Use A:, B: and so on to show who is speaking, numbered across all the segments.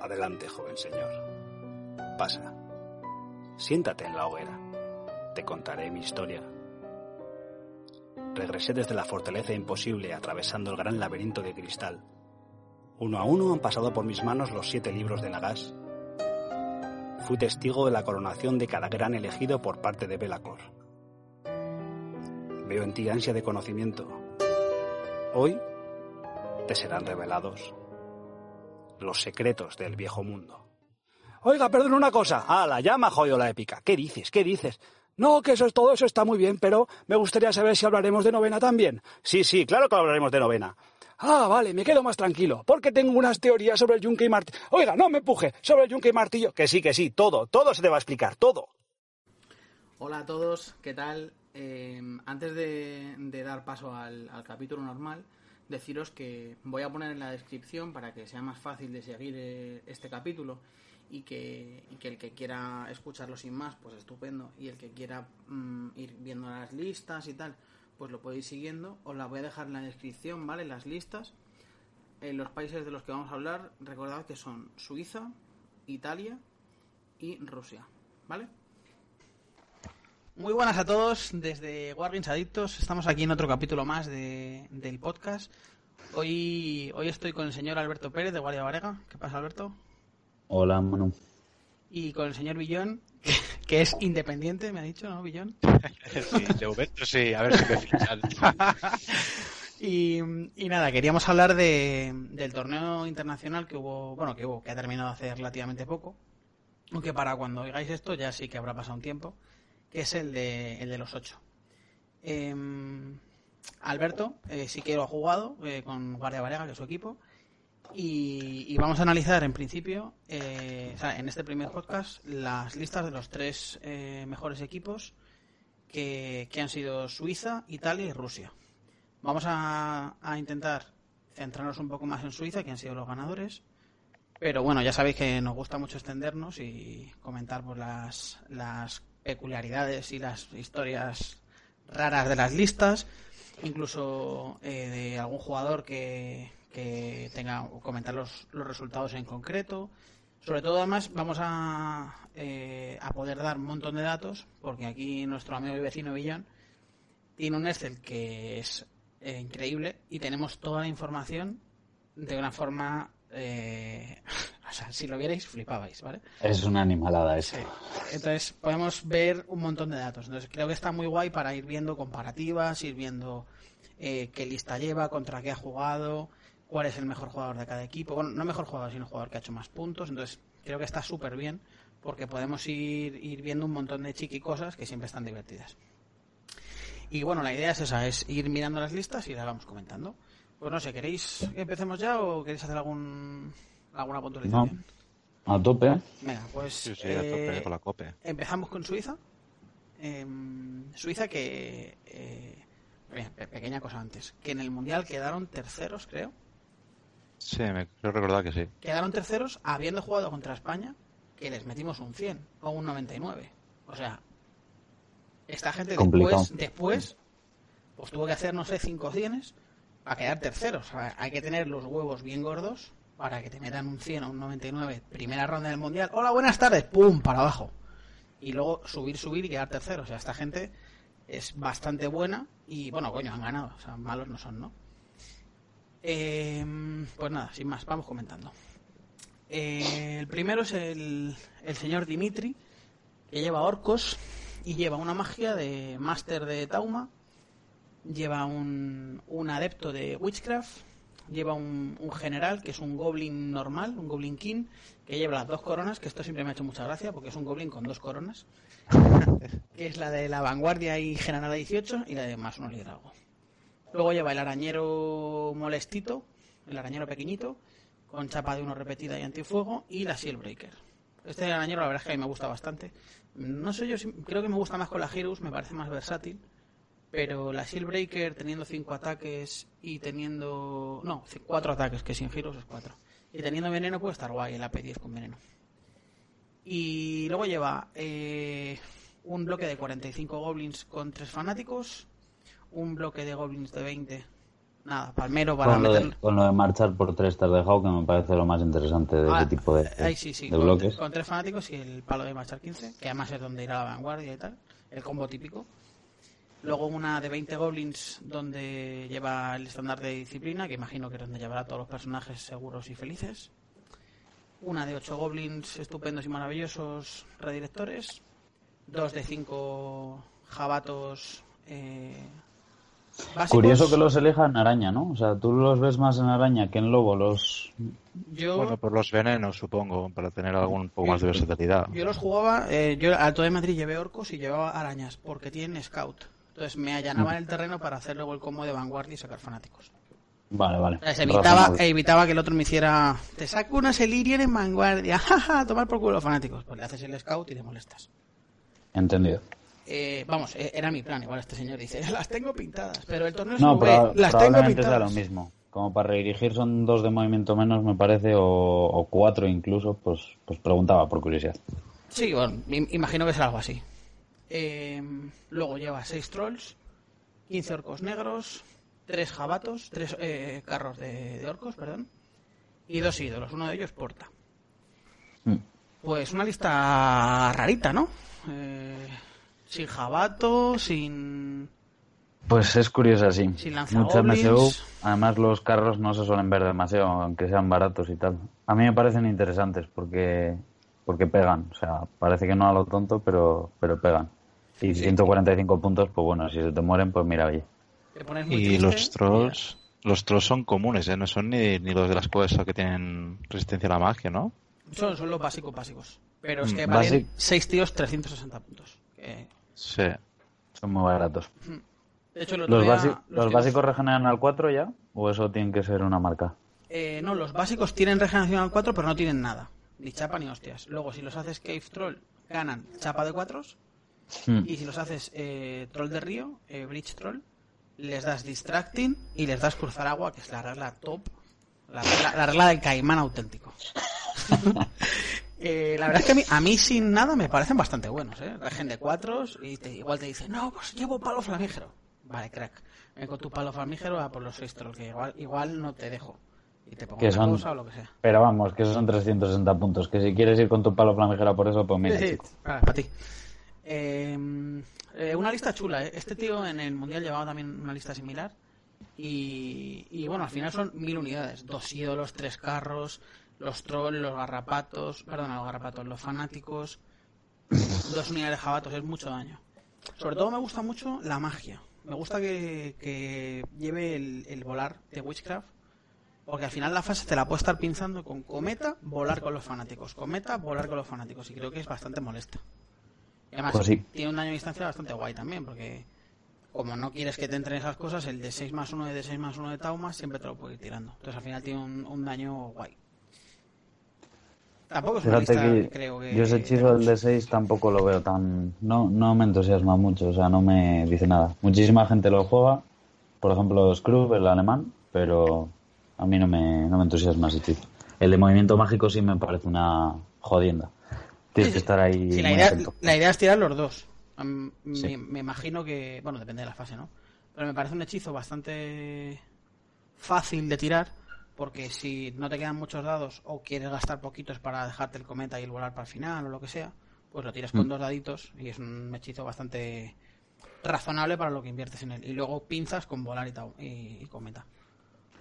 A: Adelante, joven señor. Pasa. Siéntate en la hoguera. Te contaré mi historia. Regresé desde la fortaleza imposible atravesando el gran laberinto de cristal. Uno a uno han pasado por mis manos los siete libros de Nagas. Fui testigo de la coronación de cada gran elegido por parte de Belacor. Veo en ti ansia de conocimiento. Hoy te serán revelados los secretos del viejo mundo. Oiga, perdón una cosa. Ah, la llama jodido la épica. ¿Qué dices? ¿Qué dices? No, que eso es todo, eso está muy bien, pero me gustaría saber si hablaremos de novena también. Sí, sí, claro que hablaremos de novena. Ah, vale, me quedo más tranquilo, porque tengo unas teorías sobre el yunque y martillo. Oiga, no me empuje, sobre el yunque y martillo. Que sí, que sí, todo, todo se te va a explicar, todo.
B: Hola a todos, ¿qué tal? Eh, antes de, de, dar paso al, al, capítulo normal, deciros que voy a poner en la descripción para que sea más fácil de seguir eh, este capítulo y que, el que quiera escucharlo sin más, pues estupendo. Y el que quiera mmm, ir viendo las listas y tal, pues lo podéis siguiendo. Os las voy a dejar en la descripción, ¿vale? Las listas. En los países de los que vamos a hablar, recordad que son Suiza, Italia y Rusia, ¿vale? Muy buenas a todos desde Wargames Adictos. Estamos aquí en otro capítulo más de, del podcast. Hoy, hoy estoy con el señor Alberto Pérez de Guardia Varega. ¿Qué pasa, Alberto?
C: Hola, Manu.
B: Y con el señor Villón, que, que es independiente, me ha dicho, ¿no, Villón?
D: Sí, de momento sí, a ver si me fichan.
B: y, y, nada, queríamos hablar de, del torneo internacional que hubo, bueno, que hubo, que ha terminado hace relativamente poco. Aunque para cuando oigáis esto ya sí que habrá pasado un tiempo que es el de, el de los ocho. Eh, Alberto eh, sí que lo ha jugado eh, con Guardia Varega, que es su equipo. Y, vamos a analizar en principio, eh, en este primer podcast, las listas de los tres eh, mejores equipos que, que, han sido Suiza, Italia y Rusia. Vamos a, a intentar centrarnos un poco más en Suiza, que han sido los ganadores. Pero bueno, ya sabéis que nos gusta mucho extendernos y comentar por las, las peculiaridades y las historias raras de las listas, incluso eh, de algún jugador que, que tenga comentar los, los, resultados en concreto. Sobre todo, además, vamos a, eh, a poder dar un montón de datos, porque aquí nuestro amigo y vecino Villán tiene un Excel que es eh, increíble y tenemos toda la información de una forma eh, sea, si lo vierais, flipabais, ¿vale?
C: Es una animalada eso.
B: Sí. Entonces, podemos ver un montón de datos. Entonces, creo que está muy guay para ir viendo comparativas, ir viendo eh, qué lista lleva, contra qué ha jugado, cuál es el mejor jugador de cada equipo. Bueno, no mejor jugador, sino jugador que ha hecho más puntos. Entonces, creo que está súper bien porque podemos ir, ir viendo un montón de chiqui cosas que siempre están divertidas. Y bueno, la idea es esa, es ir mirando las listas y las vamos comentando. Pues no sé, ¿queréis que empecemos ya o queréis hacer algún alguna puntualización?
C: No. A tope.
B: Venga, pues
D: sí, sí, a tope, con la cope.
B: empezamos con Suiza. Eh, Suiza que eh, pequeña cosa antes, que en el mundial quedaron terceros, creo.
D: Sí, me creo recordar que sí.
B: Quedaron terceros habiendo jugado contra España, que les metimos un 100 o un 99. O sea, esta gente
C: Complicado.
B: después, después, pues tuvo que hacer, no sé, 5 cienes a quedar terceros. O sea, hay que tener los huevos bien gordos para que te metan un 100 o un 99. Primera ronda del mundial. Hola, buenas tardes. ¡Pum! Para abajo. Y luego subir, subir y quedar tercero. O sea, esta gente es bastante buena y, bueno, coño, han ganado. O sea, malos no son, ¿no? Eh, pues nada, sin más, vamos comentando. Eh, el primero es el, el señor Dimitri, que lleva orcos y lleva una magia de máster de Tauma lleva un, un, adepto de Witchcraft, lleva un, un, general que es un goblin normal, un goblin king, que lleva las dos coronas, que esto siempre me ha hecho mucha gracia porque es un goblin con dos coronas, que es la de la vanguardia y general a 18 y la de más uno liderazgo. Luego lleva el arañero molestito, el arañero pequeñito, con chapa de uno repetida y antifuego, y la Sealbreaker. Este arañero la verdad es que a mí me gusta bastante. No sé yo, creo que me gusta más con la Heroes, me parece más versátil pero la Sealbreaker teniendo 5 ataques y teniendo... No, 4 ataques, que sin giros es 4. Y teniendo veneno puede estar guay el AP10 con veneno. Y luego lleva eh, un bloque de 45 goblins con 3 fanáticos, un bloque de goblins de 20 Nada, palmero para
C: Con lo, de,
B: meter...
C: con lo de marchar por tres te has dejado, que me parece lo más interesante de
B: Ah,
C: ese tipo de,
B: ahí sí, sí,
C: de
B: con,
C: bloques.
B: con tres fanáticos y el palo de marchar 15, que además es donde irá la vanguardia y tal, el combo típico. Luego una de 20 goblins donde lleva el estándar de disciplina, que imagino que es donde llevará a todos los personajes seguros y felices. Una de 8 goblins estupendos y maravillosos redirectores. Dos de 5 jabatos eh, básicos.
C: Curioso que los elijan araña, ¿no? O sea, tú los ves más en araña que en lobo, los...
B: Yo,
D: Bueno, por los venenos, supongo, para tener algún poco más de versatilidad.
B: Yo los jugaba, eh, yo al Alto de Madrid llevé orcos y llevaba arañas, porque tienen scout. Entonces me allanaban el terreno para hacer luego el combo de vanguardia y sacar fanáticos.
C: Vale, vale.
B: Entonces evitaba, que el otro me hiciera, te saco una Selirian en vanguardia, jaja, tomar por culo los fanáticos. Pues le haces el scout y te molestas.
C: Entendido.
B: Eh, vamos, eh, era mi plan, igual este señor dice, las tengo pintadas, pero el torneo es
C: No, pero
B: las tengo
C: probablemente sea
B: pintadas.
C: lo mismo. Como para redirigir son dos de movimiento menos, me parece, o, o cuatro incluso, pues, pues preguntaba por curiosidad.
B: Sí, bueno, im- imagino que será algo así. Eh, luego lleva 6 trolls, 15 orcos negros, 3 jabatos, 3 carros de, de orcos, perdón, y dos ídolos, uno de ellos porta.
C: Mm.
B: Pues una lista rarita, ¿no? Eh, sin jabato, sin...
C: Pues es curioso así.
B: Sin
C: Mucha
B: lanzagoblins.
C: MSU. Además, los carros no se suelen ver demasiado, aunque sean baratos y tal. A mí me parecen interesantes porque porque pegan. O sea, parece que no a lo tonto, pero, pero pegan. Y 145 puntos, pues bueno, si se te mueren, pues mira, oye.
D: Y los trolls, los trolls son comunes, ¿eh? No son ni, ni los de las quests que tienen resistencia a la magia, ¿no?
B: Son, son los básicos básicos. Pero es
D: Mm,
B: que valen
C: basic-
B: 6 tíos 360 puntos. Que-
D: Sí.
C: Son muy baratos.
B: De hecho,
C: ¿Los,
B: día
C: basi-
B: los
C: ¿los
B: tíos-
C: básicos regeneran al 4 ya? ¿O eso tiene que ser una marca?
B: Eh, no, los básicos tienen regeneración al 4, pero no tienen nada. Ni chapa ni hostias. Luego, si los haces Cave Troll, ganan chapa de 4.
C: Hmm.
B: Y si los haces eh, Troll de Río, eh, Bridge Troll, les das Distracting y les das Cruzar Agua, que es la regla top. La regla, la regla del caimán auténtico. Eh, la verdad es que a mí, a mí sin nada me parecen bastante buenos, ¿eh? Regen de 4 y te, igual te dicen, no, pues llevo palo flamígero. Vale, crack. Ven con tu palo flamígero a por los 6 trolls, que igual, igual no te dejo. Y te pongo
C: Que son-
B: cosa o lo que sea.
C: Pero vamos, que esos son 360 puntos. Que si quieres ir con tu palo flamígera por eso, pues mira,
B: Sí, sí,
C: chico.
B: para, para ti. Eh, eh, una lista chula, ¿eh? Este tío en el Mundial llevaba también una lista similar. Y, y bueno, al final son mil unidades. Dos ídolos, tres carros, los trolls, los garrapatos, perdón, los garrapatos, los fanáticos, dos unidades de jabatos, es mucho daño. Sobre todo me gusta mucho la magia. Me gusta que, que lleve el, el volar de Witchcraft. Porque al final la fase te la puede estar pinzando con cometa, volar con los fanáticos. Cometa, volar con los fanáticos. Y creo que es bastante molesta. Y además,
C: Pues sí.
B: tiene un daño de distancia bastante guay también. Porque como no quieres que te entren esas cosas, el de 6 más 1 y de 6 más 1 de Tauma siempre te lo puede ir tirando. Entonces al final tiene un, un daño guay. Tampoco es una lista
C: que
B: creo que.
C: yo ese hechizo del D6 tampoco lo veo tan... No, no me entusiasma mucho, o sea, no me dice nada. Muchísima gente lo juega, por ejemplo Scrooge, el alemán, pero a mí no me, no me entusiasma ese hechizo. El de movimiento mágico sí me parece una jodienda. Tienes que estar ahí
B: Sí, la, idea, la idea es tirar los dos. Am-
C: Sí.
B: Me, me imagino que. Bueno, depende de la fase, ¿no? Pero me parece un hechizo bastante fácil de tirar. Porque si no te quedan muchos dados o quieres gastar poquitos para dejarte el cometa y el volar para el final o lo que sea, pues lo tiras con
C: Mm.
B: dos daditos y es un hechizo bastante razonable para lo que inviertes en él. Y luego pinzas con volar y, y, y cometa.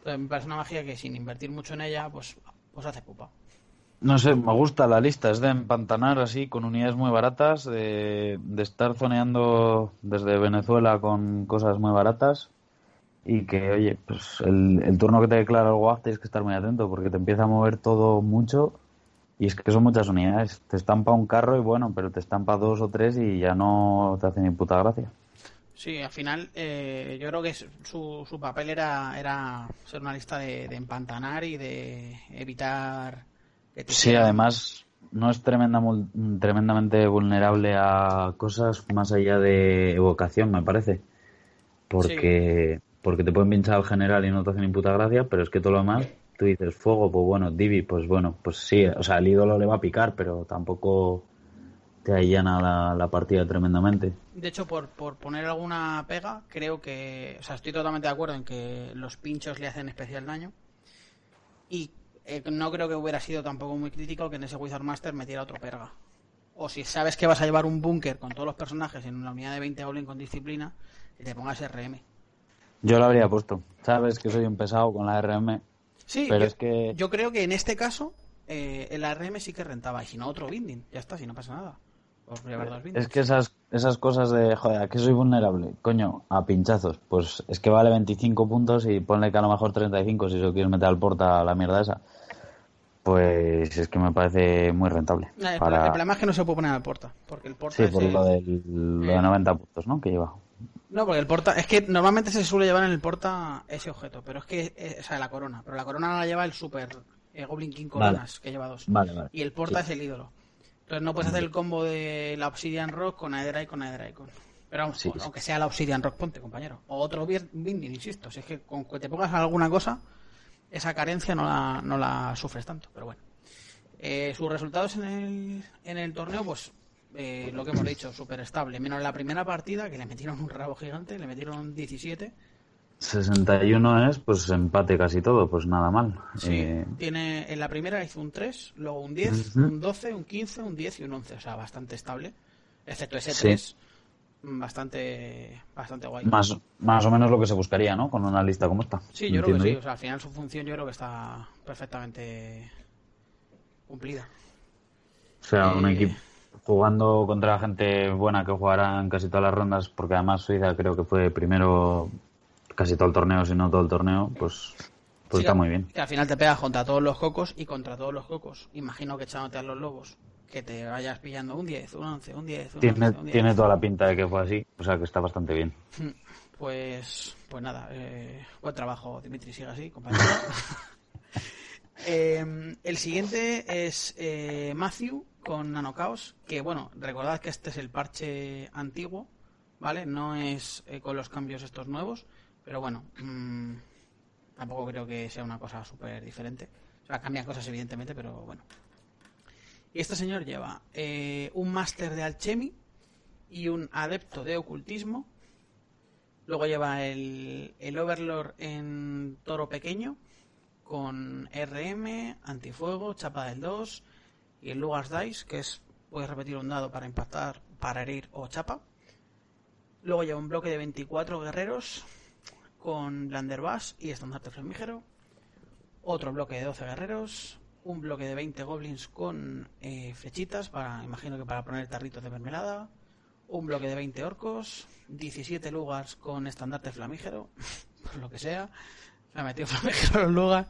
B: Entonces me parece una magia que sin invertir mucho en ella, pues, pues hace pupa.
C: No sé, me gusta la lista, es de empantanar así, con unidades muy baratas, de, de estar zoneando desde Venezuela con cosas muy baratas y que, oye, pues el, el turno que te declara el WAF tienes que estar muy atento porque te empieza a mover todo mucho y es que son muchas unidades. Te estampa un carro y bueno, pero te estampa dos o tres y ya no te hace ni puta gracia.
B: Sí, al final eh, yo creo que su, su papel era, era ser una lista de, de empantanar y de evitar... que te
C: Sí, además no es tremenda, tremendamente vulnerable a cosas más allá de evocación, me parece. Porque, porque te pueden pinchar al general y no te hacen ni puta gracia, pero es que todo lo demás, tú dices fuego, pues bueno, Divi, pues bueno, pues sí, o sea, el ídolo le va a picar, pero tampoco te allana la, la partida tremendamente.
B: De hecho, por, por poner alguna pega, creo que. O sea, estoy totalmente de acuerdo en que los pinchos le hacen especial daño. Y eh, no creo que hubiera sido tampoco muy crítico que en ese Wizard Master metiera otro perga. O si sabes que vas a llevar un búnker con todos los personajes en una unidad de 20 Goblin con disciplina, que te pongas RM.
C: Yo lo habría puesto. Sabes que soy un pesado con la RM,
B: Sí,
C: pero
B: yo,
C: es que
B: yo creo que en este caso eh, el RM sí que rentaba. Y si no, otro binding. Ya está, si no pasa nada. Por llevar dos bindings.
C: es que esas esas cosas de, joder, ¿a qué soy vulnerable? Coño, a pinchazos. Pues es que vale 25 puntos y ponle que a lo mejor 35 si se lo quieres meter al porta a la mierda esa. Pues es que me parece muy rentable.
B: Eh, el,
C: para...
B: el problema es que no se puede poner al porta. Porque el porta
C: Sí,
B: es
C: por
B: el-
C: lo, del, lo de 90 puntos, ¿no? Que lleva.
B: No, porque el porta. Es que normalmente se suele llevar en el porta ese objeto, pero es que. eh, o sea, la corona. Pero la corona no la lleva el super eh, Goblin King Coronas, que lleva dos.
C: Vale, vale.
B: Y el porta es el ídolo. Entonces no puedes hacer el combo de la Obsidian Rock con y con. Pero vamos,
C: Sí,
B: o-
C: sí.
B: aunque sea la Obsidian Rock, ponte, compañero. O otro Binding, insisto. Si es que con que te pongas alguna cosa, esa carencia no la, no la sufres tanto. Pero bueno. Eh, sus resultados en el, en el torneo, pues eh, lo que hemos dicho, súper estable. Menos en la primera partida, que le metieron un rabo gigante, le metieron 17.
C: 61 es, pues empate casi todo, pues nada mal.
B: Sí,
C: Eh,
B: tiene, en la primera hizo un 3, luego un 10,
C: Ujú.
B: un 12, un 15, un 10 y un 11. O sea, bastante estable. Excepto ese
C: Sí.
B: 3, mm, bastante, bastante guay.
C: más, más o menos lo que se buscaría, ¿no? Con una lista como esta.
B: Sí, yo creo que sí. O sea, al final su función yo creo que está perfectamente cumplida.
C: O sea, un
B: Eh,
C: equipo jugando contra gente buena que jugará en casi todas las rondas, porque además Suiza creo que fue primero casi todo el torneo, si no todo el torneo, pues, pues
B: Sí,
C: está muy bien.
B: Que al final te pegas contra todos los cocos y contra todos los cocos. Imagino que echándote a los lobos, que te vayas pillando un 10, un 11, un 10, un
C: Tiene,
B: 11, un 10.
C: tiene toda la pinta de que fue así, o sea que está bastante bien.
B: Pues, pues nada, eh, buen trabajo, Dimitri, sigue así, compañero. Eh, el siguiente es eh, Matthew con Nanocaos, que bueno, recordad que este es el parche antiguo, ¿vale? No es eh, con los cambios estos nuevos, pero bueno, mm, tampoco creo que sea una cosa súper diferente. O sea, cambian cosas evidentemente, pero bueno. Y este señor lleva eh, un máster de alchemy y un adepto de ocultismo. Luego lleva el, el Overlord en toro pequeño con RM, antifuego, chapa del 2 y el Lugas Dice, que es puedes repetir un dado para impactar, para herir o chapa. Luego lleva un bloque de 24 guerreros con Blunderbuss y estandarte flamígero. Otro bloque de 12 guerreros. Un bloque de 20 goblins con eh, flechitas, para imagino que para poner tarritos de mermelada. Un bloque de 20 orcos. 17 lugares con estandarte flamígero. Por lo que sea. Se ha metido flamígero en los lugares.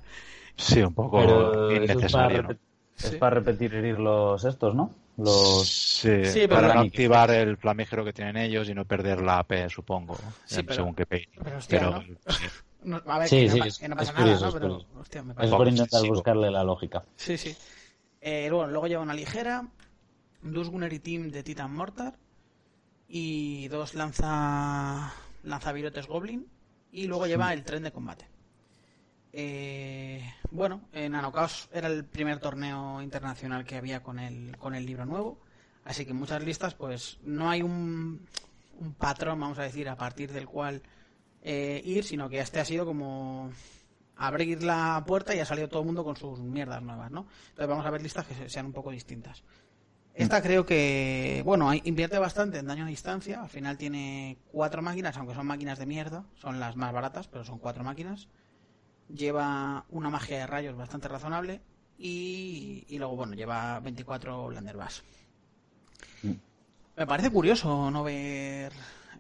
D: Sí, un poco
C: Pero eso es para,
D: innecesario. ¿no?
C: es para repetir herir los estos, ¿no? Los...
D: Sí,
B: Sí, pero
D: para
B: la-
D: no activar el flamígero que tienen ellos y no perder la AP, supongo.
B: Sí,
D: eh,
B: pero-
D: según qué pay.
B: pero hostia,
D: Pero,
B: ¿no? a ver,
C: Sí,
B: que, no,
C: sí,
B: pa-
C: es-
B: que no pasa
C: es curioso,
B: nada. Pero, hostia, me
C: Es
B: parece.
C: por intentar buscarle la lógica.
B: Sí, sí. Eh, luego, luego lleva una ligera, dos Gunnery Team de Titan Mortar y dos lanza lanzavirotes Goblin y luego lleva el tren de combate. Eh, bueno, en Anocaos era el primer torneo internacional que había con el, con el libro nuevo, así que en muchas listas pues no hay un, un patrón, vamos a decir, a partir del cual eh, ir, sino que este ha sido como abrir la puerta y ha salido todo el mundo con sus mierdas nuevas, ¿no? Entonces vamos a ver listas que se- sean un poco distintas. Esta creo que, bueno, invierte bastante en daño a distancia. Al final tiene cuatro máquinas, aunque son máquinas de mierda. Son las más baratas, pero son cuatro máquinas. Lleva una magia de rayos bastante razonable. Y, y luego, bueno, lleva 24 Blunderbuss. Me parece curioso no ver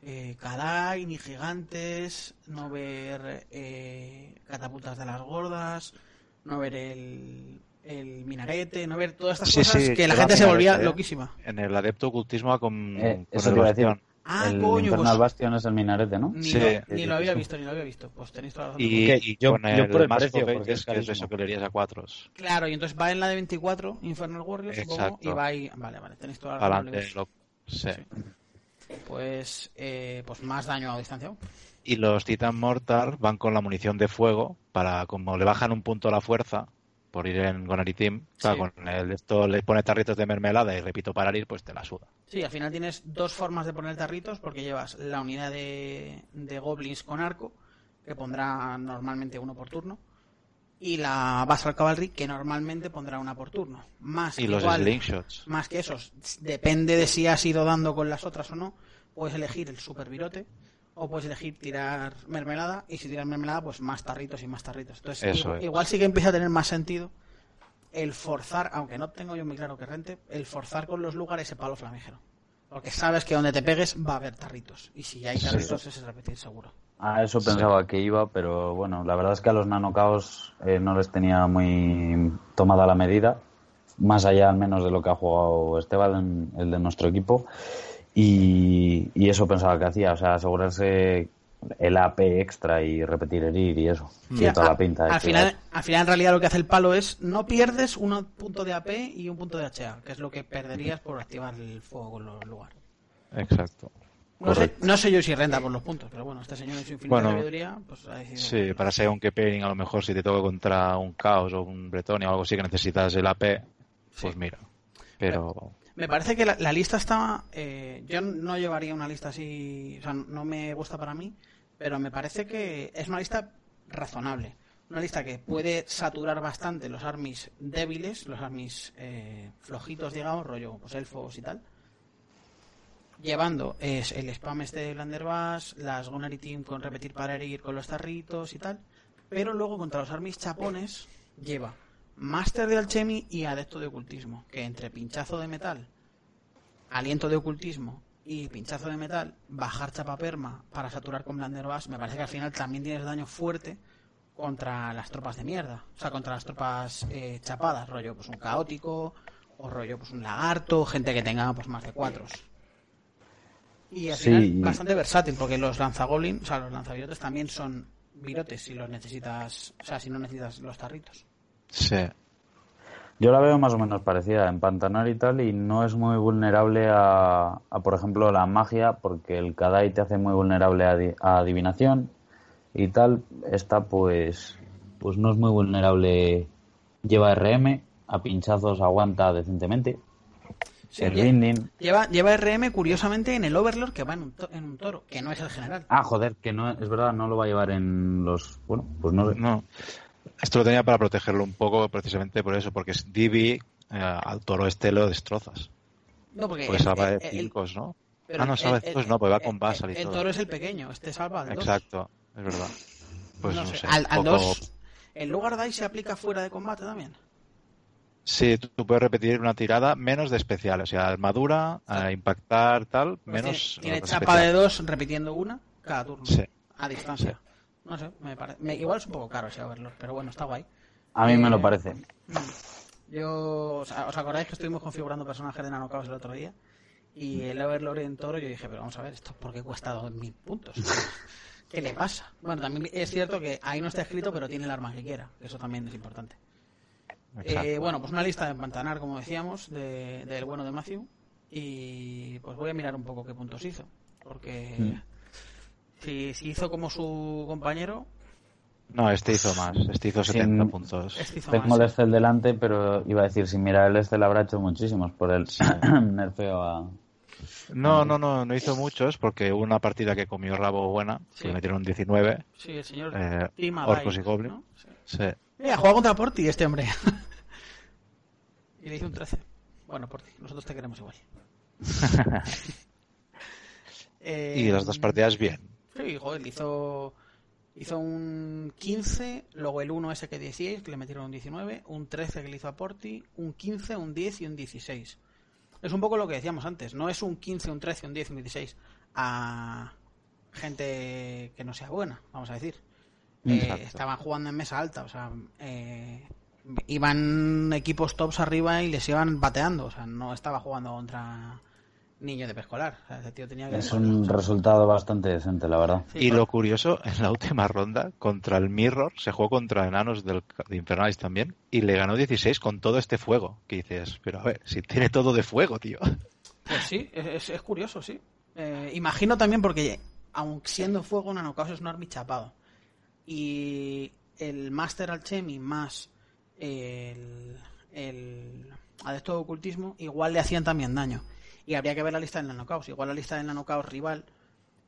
B: eh, Kadai, ni gigantes, no ver eh, catapultas de las gordas, no ver el, el minarete, no ver todas estas
D: Sí,
B: cosas
D: sí,
B: que la gente se volvía
D: ¿eh?
B: loquísima.
D: En el adepto ocultismo con,
C: Eh,
D: con
C: eso
B: Ah,
C: el
B: coño,
C: Infernal
B: pues
C: Bastion es el minarete, ¿no?
B: ni,
D: Sí,
B: lo,
D: sí,
B: ni
C: sí,
B: lo había
C: sí.
B: visto, ni lo había visto. Pues tenéis toda la razón.
D: Y, y
C: Yo-
D: con
C: yo
D: el,
C: por el precio,
D: of
C: porque es
D: que es eso que le irías a cuatro.
B: Claro, y entonces va en la de 24, Infernal Warriors, supongo, y va ahí... Vale, vale, tenéis toda la razón.
D: Lo- sí.
B: Pues, eh, pues más daño a distancia.
D: Y los Titan Mortar van con la munición de fuego para, como le bajan un punto a la fuerza, por ir en Gonari Team, claro, con el, esto le pone tarritos de mermelada y repito para ir, pues te la suda.
B: Sí, al final tienes dos formas de poner tarritos porque llevas la unidad de, de goblins con arco, que pondrá normalmente uno por turno, y la Basal Cavalry, que normalmente pondrá una por turno. Más
D: Y
B: que
D: los slingshots.
B: Más que esos, depende de si has ido dando con las otras o no, puedes elegir el super virote o puedes elegir tirar mermelada y si tiras mermelada pues más tarritos y más tarritos. Entonces
D: Eso
B: igual,
D: es.
B: igual sí que empieza a tener más sentido el forzar, aunque no tengo yo muy claro que rente, el forzar con los lugares ese palo flamígero. Porque sabes que donde te pegues va a haber tarritos y si hay tarritos es repetir seguro.
C: A eso pensaba que iba, pero bueno, la verdad es que a los nanocaos eh, no les tenía muy tomada la medida, más allá al menos de lo que ha jugado Esteban, el de nuestro equipo, y, y eso pensaba que hacía, o sea, asegurarse el AP extra y repetir herir y eso.
B: Sí,
C: toda
B: a-
C: la pinta.
B: al, final, al final, en realidad, lo que hace el palo es no pierdes un punto de AP y un punto de HA, que es lo que perderías por activar el fuego con los lugares.
D: Exacto.
B: No sé, no sé yo si renta por los puntos, pero bueno, este señor en su infinita
D: Bueno,
B: sabiduría, pues ha decidido.
D: Sí, para ser un Kepening, a lo mejor si te toca contra un Caos o un Bretonia o algo así que necesitas el AP, pues
B: Sí.
D: mira. Pero
B: Me parece que la, la lista está. eh, yo no llevaría una lista así. O sea, no me gusta para mí, pero me parece que es una lista razonable. Una lista que puede saturar bastante los armies débiles, los armies eh, flojitos, digamos, rollo pues elfos y tal. Llevando es el spam este de Blanderbass, las Gunnery Team con repetir para herir con los tarritos y tal. Pero luego contra los armies chapones lleva Máster de Alchemy y Adepto de Ocultismo, que entre pinchazo de metal, aliento de ocultismo y pinchazo de metal, bajar chapaperma para saturar con Blanderbass, me parece que al final también tienes daño fuerte contra las tropas de mierda, o sea, contra las tropas eh, chapadas, rollo pues un caótico, o rollo pues un lagarto, gente que tenga pues más de cuatro. Y al final bastante versátil, porque los lanzagoblin, o sea, los lanzavirotes también son virotes si los necesitas, o sea, si no necesitas los tarritos.
D: Sí.
C: Yo la veo más o menos parecida en Pantanar y tal, y no es muy vulnerable a, a, por ejemplo, la magia, porque el Kadai te hace muy vulnerable a, di- a adivinación y tal. Esta, pues, pues no es muy vulnerable. Lleva RM, a pinchazos aguanta decentemente.
B: Sí,
C: el.
B: Lleva, lleva RM curiosamente en el Overlord que va en un, to- en un toro, que no es el general.
C: Ah, joder, que no es verdad, no lo va a llevar en los. Bueno, pues no sé.
D: No. Esto lo tenía para protegerlo un poco precisamente por eso, porque es Divi, eh, al toro este lo destrozas.
B: No, porque el-
D: salva de 5, ¿no?
B: pero
D: ah, no, salva de
B: el-
D: 5, no, pues va con Basal y
B: el, el
D: todo.
B: toro es el pequeño, este salva al 2.
D: Exacto, es verdad. Pues no, sé.
B: Al,
D: un poco-
B: 2, el lugar de ahí se aplica fuera de combate también.
D: Sí, tú, puedes repetir una tirada menos de especial, o sea, armadura, a impactar, tal,
B: Pues
D: menos.
B: tiene, chapa de. 2 repitiendo una cada turno.
D: Sí.
B: A distancia. No sé, me parece. me- igual es un poco caro ese Overlord, pero bueno, está guay.
C: A mí me
B: Eh,
C: lo parece.
B: Yo, o sea, ¿os acordáis que estuvimos configurando personajes de Nanocaos el otro día? Y el Overlord en Toro, yo dije, pero vamos a ver, ¿esto por qué cuesta 2.000 puntos? ¿Qué le pasa? Bueno, también es cierto que ahí no está escrito, pero tiene el arma que quiera, eso también es importante. Eh, bueno, pues una lista de Pantanar, como decíamos, de- del bueno de Matthew. Y pues voy a mirar un poco qué puntos hizo. Porque
C: Mm.
B: Si, si hizo como su compañero,
D: No, este hizo más, este hizo
C: Sí,
D: 70
C: mm,
D: puntos.
B: este hizo
C: Tengo
B: más.
C: el Excel delante, pero iba a decir, sin mirar el Excel habrá hecho muchísimos por el nerfeo a...
D: No, no, no, no hizo muchos porque hubo una partida que comió rabo buena,
B: Sí.
D: que le metieron 19.
B: Sí, el señor
D: Eh, Orcos y Goblin.
B: ¿no? Sí.
D: Sí.
B: Mira, juega contra Porti este hombre. y le hizo un 13. Bueno, Porti, nosotros te queremos igual. Eh,
D: Y las dos partidas bien.
B: Sí, joder, hizo, hizo un 15, luego el 1 ese que decíais, que le metieron un 19, un 13 que le hizo a Porti, un 15, un 10 y un 16. Es un poco lo que decíamos antes, no es un 15, un 13, un 10, un 16 a gente que no sea buena, vamos a decir. Eh, estaban jugando en mesa alta, o sea, eh, iban equipos tops arriba y les iban bateando, o sea, no estaba jugando contra niños de preescolar. O sea, ese tío tenía que
C: Es un resultado bastante decente, la verdad.
B: Sí,
D: y lo curioso, en la última ronda, contra el Mirror, se jugó contra enanos del, de Infernalis también, y le ganó 16 con todo este fuego. Que dices, pero a ver, si tiene todo de fuego, tío.
B: Pues sí, es, curioso, sí. Eh, imagino también porque, aun siendo fuego, Nanocaos es un army chapado. Y el Master Alchemy más el, el adepto de ocultismo, igual le hacían también daño. Y habría que ver la lista del Nanocaos. Igual la lista del Nanocaos rival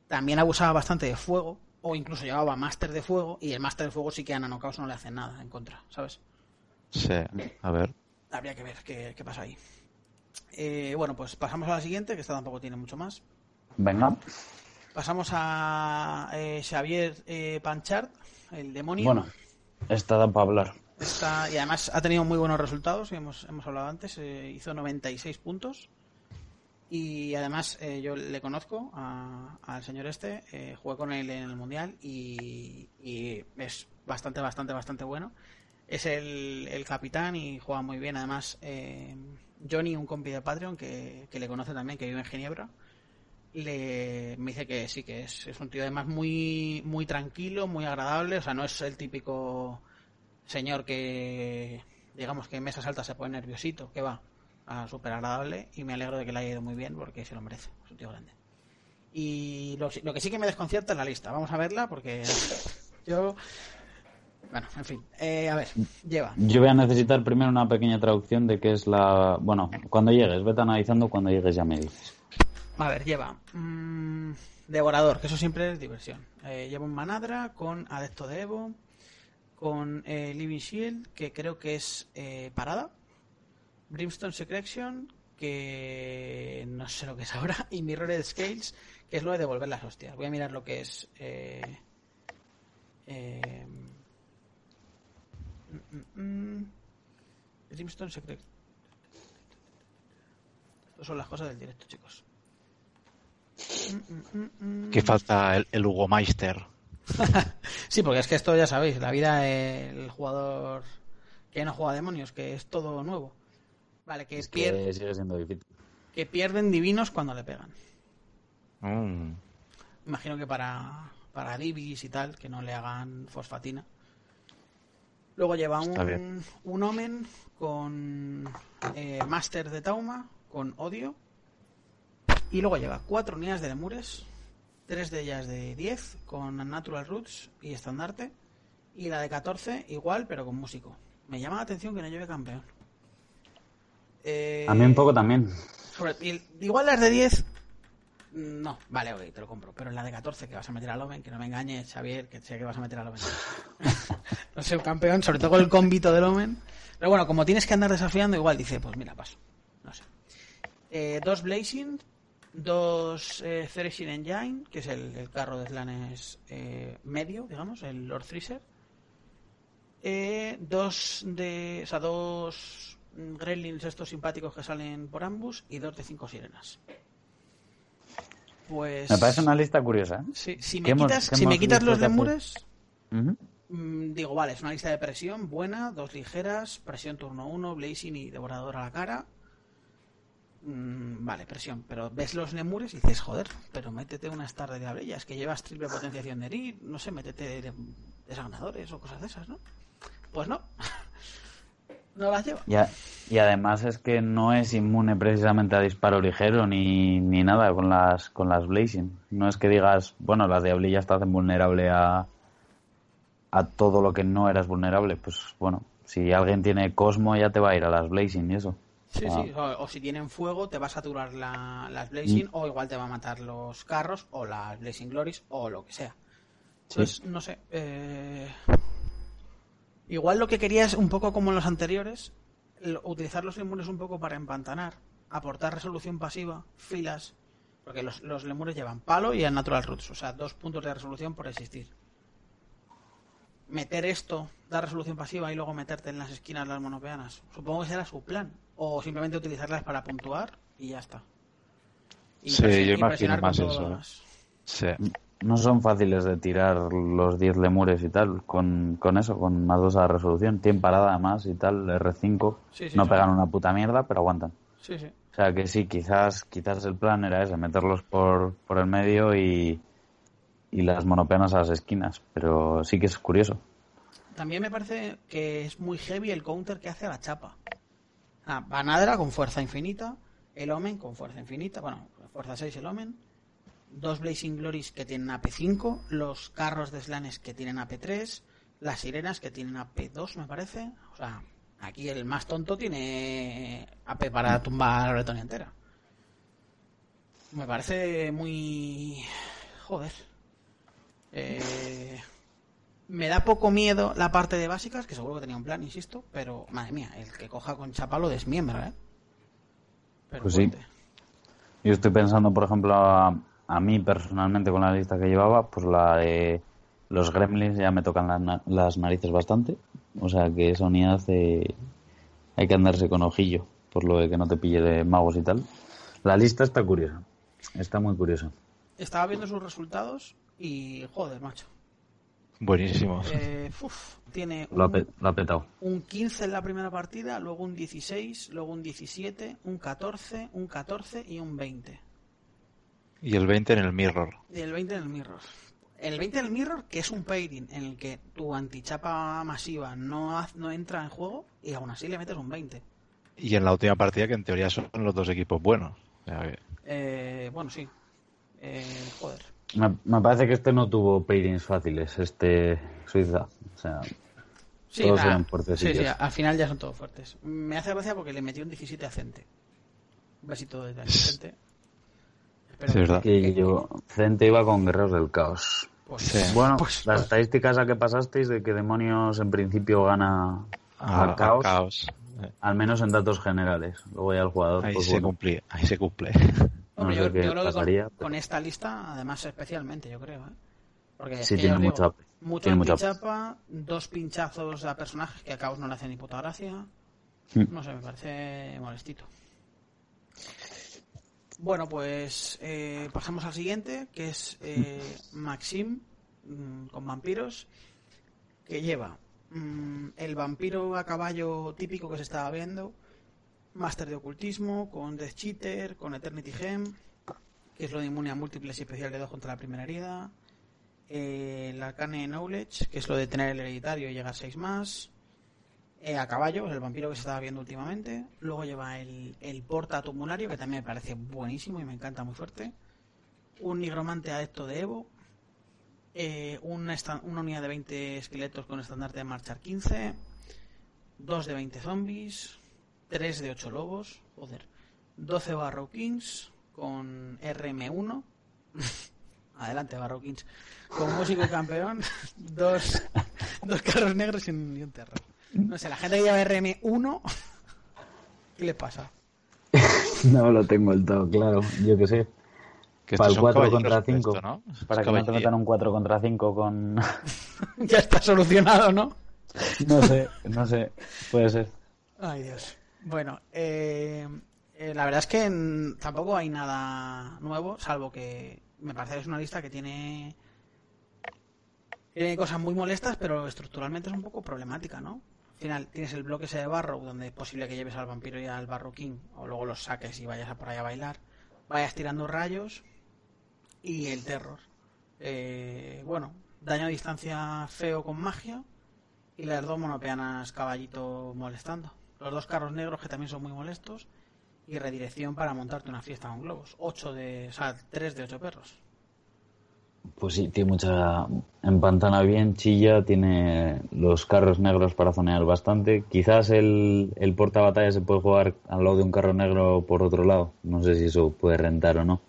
B: también abusaba bastante de fuego, o incluso llevaba Máster de Fuego, y el Máster de Fuego sí que a Nanocaos no le hacen nada en contra, ¿sabes?
D: Sí, a ver.
B: Habría que ver qué, qué pasa ahí. Eh, bueno, pues pasamos a la siguiente, que esta tampoco tiene mucho más.
C: Venga.
B: Pasamos a eh, Xavier eh, Panchard, el demonio.
C: Bueno, esta da para hablar.
B: Está, y además ha tenido muy buenos resultados, hemos, hemos hablado antes, eh, hizo 96 puntos. Y además eh, yo le conozco al señor este, eh, jugué con él en el Mundial y, y es bastante, bastante, bastante bueno. Es el, el capitán y juega muy bien. Además, eh, Johnny, un compi de Patreon que, que le conoce también, que vive en Ginebra, le, me dice que sí, que es, es un tío además muy, muy tranquilo, muy agradable. O sea, no es el típico señor que, digamos que en mesas altas se pone nerviosito, que va, a súper agradable y me alegro de que le haya ido muy bien porque se lo merece, es un tío grande. Y lo, lo que sí que me desconcierta es la lista, vamos a verla porque yo... Bueno, en fin, eh, a ver, lleva.
C: Yo voy a necesitar primero una pequeña traducción de qué es la... Bueno, cuando llegues, vete analizando, cuando llegues ya me dices.
B: A ver, lleva mm, Devorador, que eso siempre es diversión. Eh, lleva un Manadra con Adepto de Evo, con eh, Living Shield, que creo que es eh, parada. Brimstone Secretion, que no sé lo que es ahora. Y Mirrored Scales, que es lo de devolver las hostias. Voy a mirar lo que es. Eh, eh, mm, mm, mm, Brimstone Secrection. Estas son las cosas del directo, chicos.
D: Que falta el, el Hugo Meister.
B: Sí, porque es que esto ya sabéis, la vida del jugador que no juega a demonios, que es todo nuevo. Vale, que,
C: Es
B: pier-
C: que sigue siendo difícil.
B: que pierden divinos cuando le pegan.
D: Mm.
B: Imagino que para, para Divis y tal, que no le hagan fosfatina. Luego lleva un, un Omen con eh, Master de Tauma, con Odio. Y luego lleva cuatro unidades de Lemures, tres de ellas de 10, con Natural Roots y Estandarte. Y la de 14 igual, pero con músico. Me llama la atención que no lleve campeón. Eh,
C: A mí un poco también.
B: sobre- igual las de 10. No, vale, ok, te lo compro. Pero en la de 14 que vas a meter al Omen, que no me engañes, Xavier, que sé que vas a meter al Omen. no sé, un campeón, sobre todo con el combito del Omen. Pero bueno, como tienes que andar desafiando, igual dice, pues mira, paso. No sé. Eh, dos Blazing, dos eh, Threshing Engine, que es el, el carro de Slanes eh, medio, digamos, el Lord Freezer. Eh, dos de. O sea, dos Gremlins estos simpáticos que salen por ambos y dos de cinco sirenas. Pues.
C: Me parece una lista curiosa. ¿eh?
B: Sí, si
C: ¿Qué
B: me quitas, si me los lemures,
C: Ujú.
B: mm, digo, vale, es una lista de presión buena, dos ligeras, presión turno 1, blazing y devorador a la cara. Mm, vale, presión, pero ves los lemures y dices, joder, pero métete una star de diablillas que llevas triple potenciación de herir, no sé, métete de- desagnadores o cosas de esas, ¿no? Pues no. no las lleva.
C: Y, además es que no es inmune precisamente a disparo ligero ni, ni nada con las con las Blazing. No es que digas, bueno, las diablillas te hacen vulnerable a, a todo lo que no eras vulnerable. Pues bueno, si alguien tiene Cosmo ya te va a ir a las Blazing y eso.
B: Sí,
C: Ah.
B: sí, o, o si tienen fuego te va a saturar la- las Blazing o igual te va a matar los carros o las Blazing Glories o lo que sea.
C: Sí.
B: Entonces, no sé. eh, Igual lo que quería es un poco como en los anteriores, utilizar los lemures un poco para empantanar, aportar resolución pasiva, filas, porque los, los lemures llevan palo y el natural roots, o sea, dos puntos de resolución por existir. Meter esto, dar resolución pasiva y luego meterte en las esquinas las monopeanas. Supongo que será su plan. O simplemente utilizarlas para puntuar y ya está. Y
D: Sí, yo imagino más eso, ¿eh? Sí.
C: No son fáciles de tirar los 10 lemures y tal, con, con eso, con más 2 a la resolución. Tienen parada además y tal, R5.
B: Sí, sí,
C: no
B: sí.
C: pegan una puta mierda, pero aguantan.
B: Sí, sí.
C: O sea que sí, quizás, quizás el plan era ese, meterlos por, por el medio y, y las monopeanas a las esquinas. Pero sí que es curioso.
B: También me parece que es muy heavy el counter que hace a la chapa. Ah, Vanadra con fuerza infinita, el Omen con fuerza infinita, bueno, fuerza 6 el Omen, dos Blazing Glories que tienen AP5, los carros de Slanes que tienen AP3, las sirenas que tienen AP2, me parece. O sea, Aquí el más tonto tiene AP para tumbar la Bretonia entera. Me parece muy... Joder. Eh, Me da poco miedo la parte de básicas, que seguro que tenía un plan, insisto, pero madre mía, el que coja con chapa lo desmiembra, ¿eh? Pero
C: Pues sí. Yo estoy pensando, por ejemplo, a, a mí personalmente con la lista que llevaba, pues la de los gremlins ya me tocan la las narices bastante. O sea que esa unidad eh, hay que andarse con ojillo, por lo de que no te pille de magos y tal. La lista está curiosa. Está muy curiosa.
B: Estaba viendo sus resultados y joder, macho.
D: Buenísimo.
B: Eh, uf, tiene
C: Lo ha,
B: un,
C: pe- lo ha petado.
B: un 15 en la primera partida, luego un 16, luego un 17, un 14, un 14 y un 20.
D: Y el 20 en el mirror.
B: Y el 20 en el mirror. El 20 en el mirror, que es un pairing en el que tu antichapa masiva no, no entra en juego y aún así le metes un 20.
D: Y en la última partida, que en teoría son los dos equipos buenos. O sea que-
B: Eh, bueno, sí. Eh, joder.
C: Me, me parece que este no tuvo pairings fáciles, este Suiza. O sea,
B: Sí,
C: Todos
B: ah,
C: eran
B: sí,
C: fuertecillos.
B: sí, al final ya son todos fuertes. Me hace gracia porque le metió un 17 a Cente. Un besito de Cente.
D: Sí, es verdad.
C: que yo, Cente iba con guerreros del caos.
B: Pues,
D: Sí.
C: Bueno,
B: pues-
C: las
B: pues-
C: estadísticas a que pasasteis de que demonios en principio gana
D: Ah,
C: al caos,
D: caos. Eh,
C: al menos en datos generales. Luego ya el jugador,
D: Ahí
C: pues
D: se
C: bueno,
D: cumple. Ahí se cumple.
C: No
B: yo, yo creo que
C: pasaría,
B: con,
C: pero-
B: con esta lista, además especialmente, yo creo. ¿eh? Porque
C: Sí,
B: que
C: tiene
B: digo,
C: mucho AP.
B: mucho
C: Tiene
B: antichapa, dos pinchazos a personajes que a Caos no le hacen ni puta gracia.
C: Mm.
B: No sé, me parece molestito. Bueno, pues eh, pasamos al siguiente, que es eh, Maxim mm, con vampiros, que lleva mm, el vampiro a caballo típico que se estaba viendo, Máster de ocultismo, con Death Cheater, con Eternity Gem, que es lo de inmune a múltiples y especial de 2 contra la primera herida, eh, el Arcane Knowledge, que es lo de tener el hereditario y llegar 6 más, eh, a caballo, el vampiro que se estaba viendo últimamente. Luego lleva el, el porta tumulario, que también me parece buenísimo y me encanta muy fuerte. Un nigromante adepto de Evo. eh, una, una unidad de 20 esqueletos con estandarte de marchar 15. Dos de 20 zombies. 3 de 8 lobos. Joder. 12 Barrow Kings con RM1. Adelante, Barrow Kings. Con músico campeón. dos, dos carros negros y un, y un terror. No sé, la gente que lleva RM1, ¿qué le pasa?
C: No lo tengo del todo claro, yo que sé.
D: Que
C: Para el
D: son
C: 4
D: caballeros
C: contra
D: de
C: 5.
D: esto, ¿no? Es
C: Para que no te metan un 4 contra 5 con...
B: ya está solucionado, ¿no?
C: no sé, no sé, puede ser.
B: Ay, Dios. Bueno, eh, eh, la verdad es que tampoco hay nada nuevo, salvo que me parece que es una lista que tiene, tiene cosas muy molestas, pero estructuralmente es un poco problemática, ¿no? Al final tienes el bloque ese de Barrow, donde es posible que lleves al vampiro y al Barrow King, o luego los saques y vayas a por ahí a bailar, vayas tirando rayos, y el terror. Eh, bueno, daño a distancia feo con magia, y las dos monopeanas caballito molestando. Los dos carros negros que también son muy molestos. Y redirección para montarte una fiesta con globos. 8 de. O sea, 3 de 8 perros.
C: Pues sí, tiene mucha... Empantana bien, chilla, tiene los carros negros para zonear bastante. Quizás el, el portabatalla se puede jugar al lado de un carro negro por otro lado. No sé si eso puede rentar o no.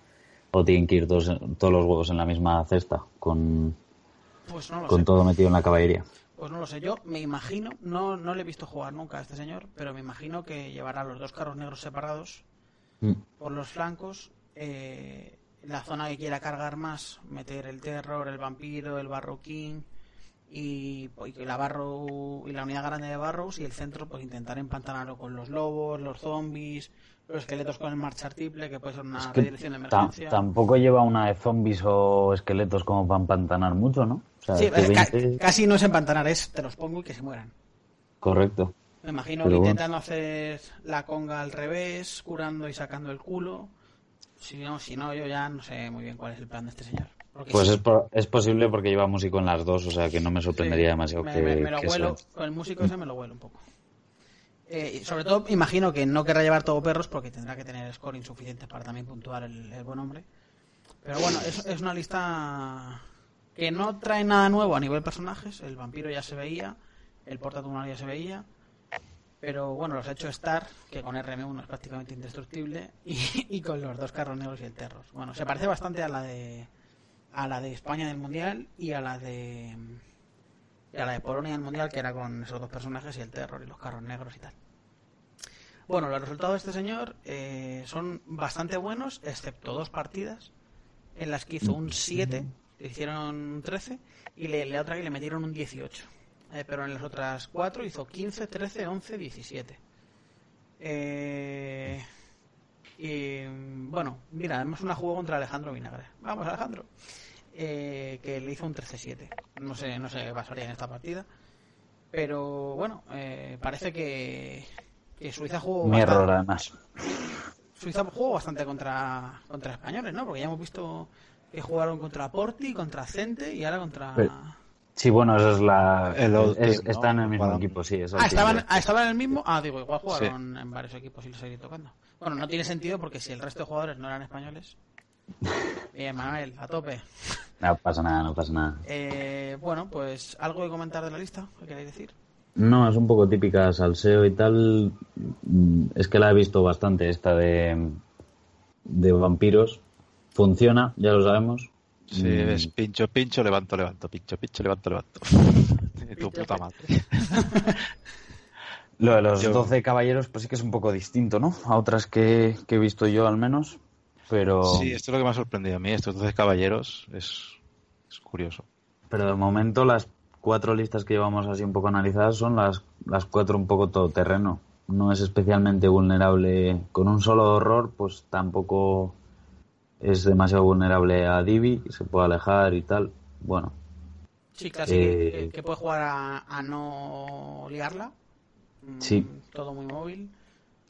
C: O tienen que ir todos, todos los huevos en la misma cesta, con,
B: Pues no
C: con
B: sé.
C: todo metido en la caballería.
B: Pues no lo sé. Yo me imagino. No, no le he visto jugar nunca a este señor. Pero me imagino que llevará los dos carros negros separados
C: Mm.
B: por los flancos. eh, la zona que quiera cargar más. Meter el terror, el vampiro, el barroquín. Y, y la barro y la unidad grande de barros y el centro pues intentar empantanarlo con los lobos, los zombies, los esqueletos con el marchar triple que puede ser una
C: Es que
B: redirección de emergencia.
C: tampoco lleva una de zombies o esqueletos como para empantanar mucho, ¿no? O sea,
B: Sí,
C: que
B: es ca-
C: 20
B: casi no es empantanar, es te los pongo y que se mueran.
C: Correcto.
B: Me imagino
C: Pero
B: que
C: bueno.
B: intentando hacer la conga al revés, curando y sacando el culo. Si no, si no, yo ya no sé muy bien cuál es el plan de este señor. Porque
C: Pues
B: sí,
C: es, po- es posible porque lleva músico en las dos, o sea que no me sorprendería
B: sí,
C: demasiado
B: me,
C: que,
B: me- me lo
C: que
B: huelo,
C: sea-
B: con el músico ese me lo huelo un poco. Eh, y sobre todo, imagino que no querrá llevar todo perros porque tendrá que tener scoring suficiente para también puntuar el, el buen hombre. Pero bueno, es, es una lista que no trae nada nuevo a nivel personajes. El vampiro ya se veía, el portatumor ya se veía. Pero bueno, los ha hecho Star, que con RM1 es prácticamente indestructible, y, con los dos carros negros y el Terror. Bueno, se parece bastante a la de a la de España del Mundial y a la de a la de Polonia del Mundial, que era con esos dos personajes y el Terror y los carros negros y tal. Bueno, los resultados de este señor eh, son bastante buenos, excepto dos partidas en las que hizo un 7, le hicieron un 13, y le, la otra que le metieron un 18. Eh, pero en las otras cuatro hizo 15, 13, 11, 17. Eh, y bueno, mira, además una jugó contra Alejandro Vinagre. Vamos, Alejandro. Eh, que le hizo un 13-7. No sé, no sé qué pasaría en esta partida. Pero bueno, eh, parece que, que Suiza jugó
C: Mi error,
B: bastante,
C: además.
B: Suiza jugó bastante contra, contra españoles, ¿no? Porque ya hemos visto que jugaron contra Porti, contra Cente y ahora contra...
C: Sí, bueno, eso es la. Es-
D: team, ¿no?
C: Están en el mismo equipo, sí. es el
B: Ah, ¿estaban, ah, ¿estaban en el mismo? Ah, digo, igual jugaron en varios equipos y los seguí tocando. Bueno, no tiene sentido porque si el resto de jugadores no eran españoles. Bien, Manuel, a tope.
C: No pasa nada, no pasa nada.
B: Eh, bueno, pues algo que comentar de la lista, ¿qué queréis decir?
C: No, es un poco típica salseo y tal. Mm, Es que la he visto bastante, esta de, de vampiros. Funciona, ya lo sabemos.
D: Sí,
C: Mm,
D: ves pincho, pincho, levanto, levanto, pincho, pincho, levanto, levanto. Tu puta madre.
C: Lo de los
D: Yo-
C: 12 caballeros, pues sí que es un poco distinto, ¿no? A otras que, que he visto yo, al menos. Pero,
D: Sí, esto es lo que me ha sorprendido a mí. Estos 12 caballeros es, es curioso.
C: pero de momento las cuatro listas que llevamos así un poco analizadas son las, las cuatro un poco todoterreno. No es especialmente vulnerable. Con un solo horror, pues tampoco es demasiado vulnerable a Divi, se puede alejar y tal. Bueno,
B: Sí, clásico,
C: Eh,
B: que, que puede jugar a, a no liarla. Mm,
C: Sí.
B: Todo muy móvil.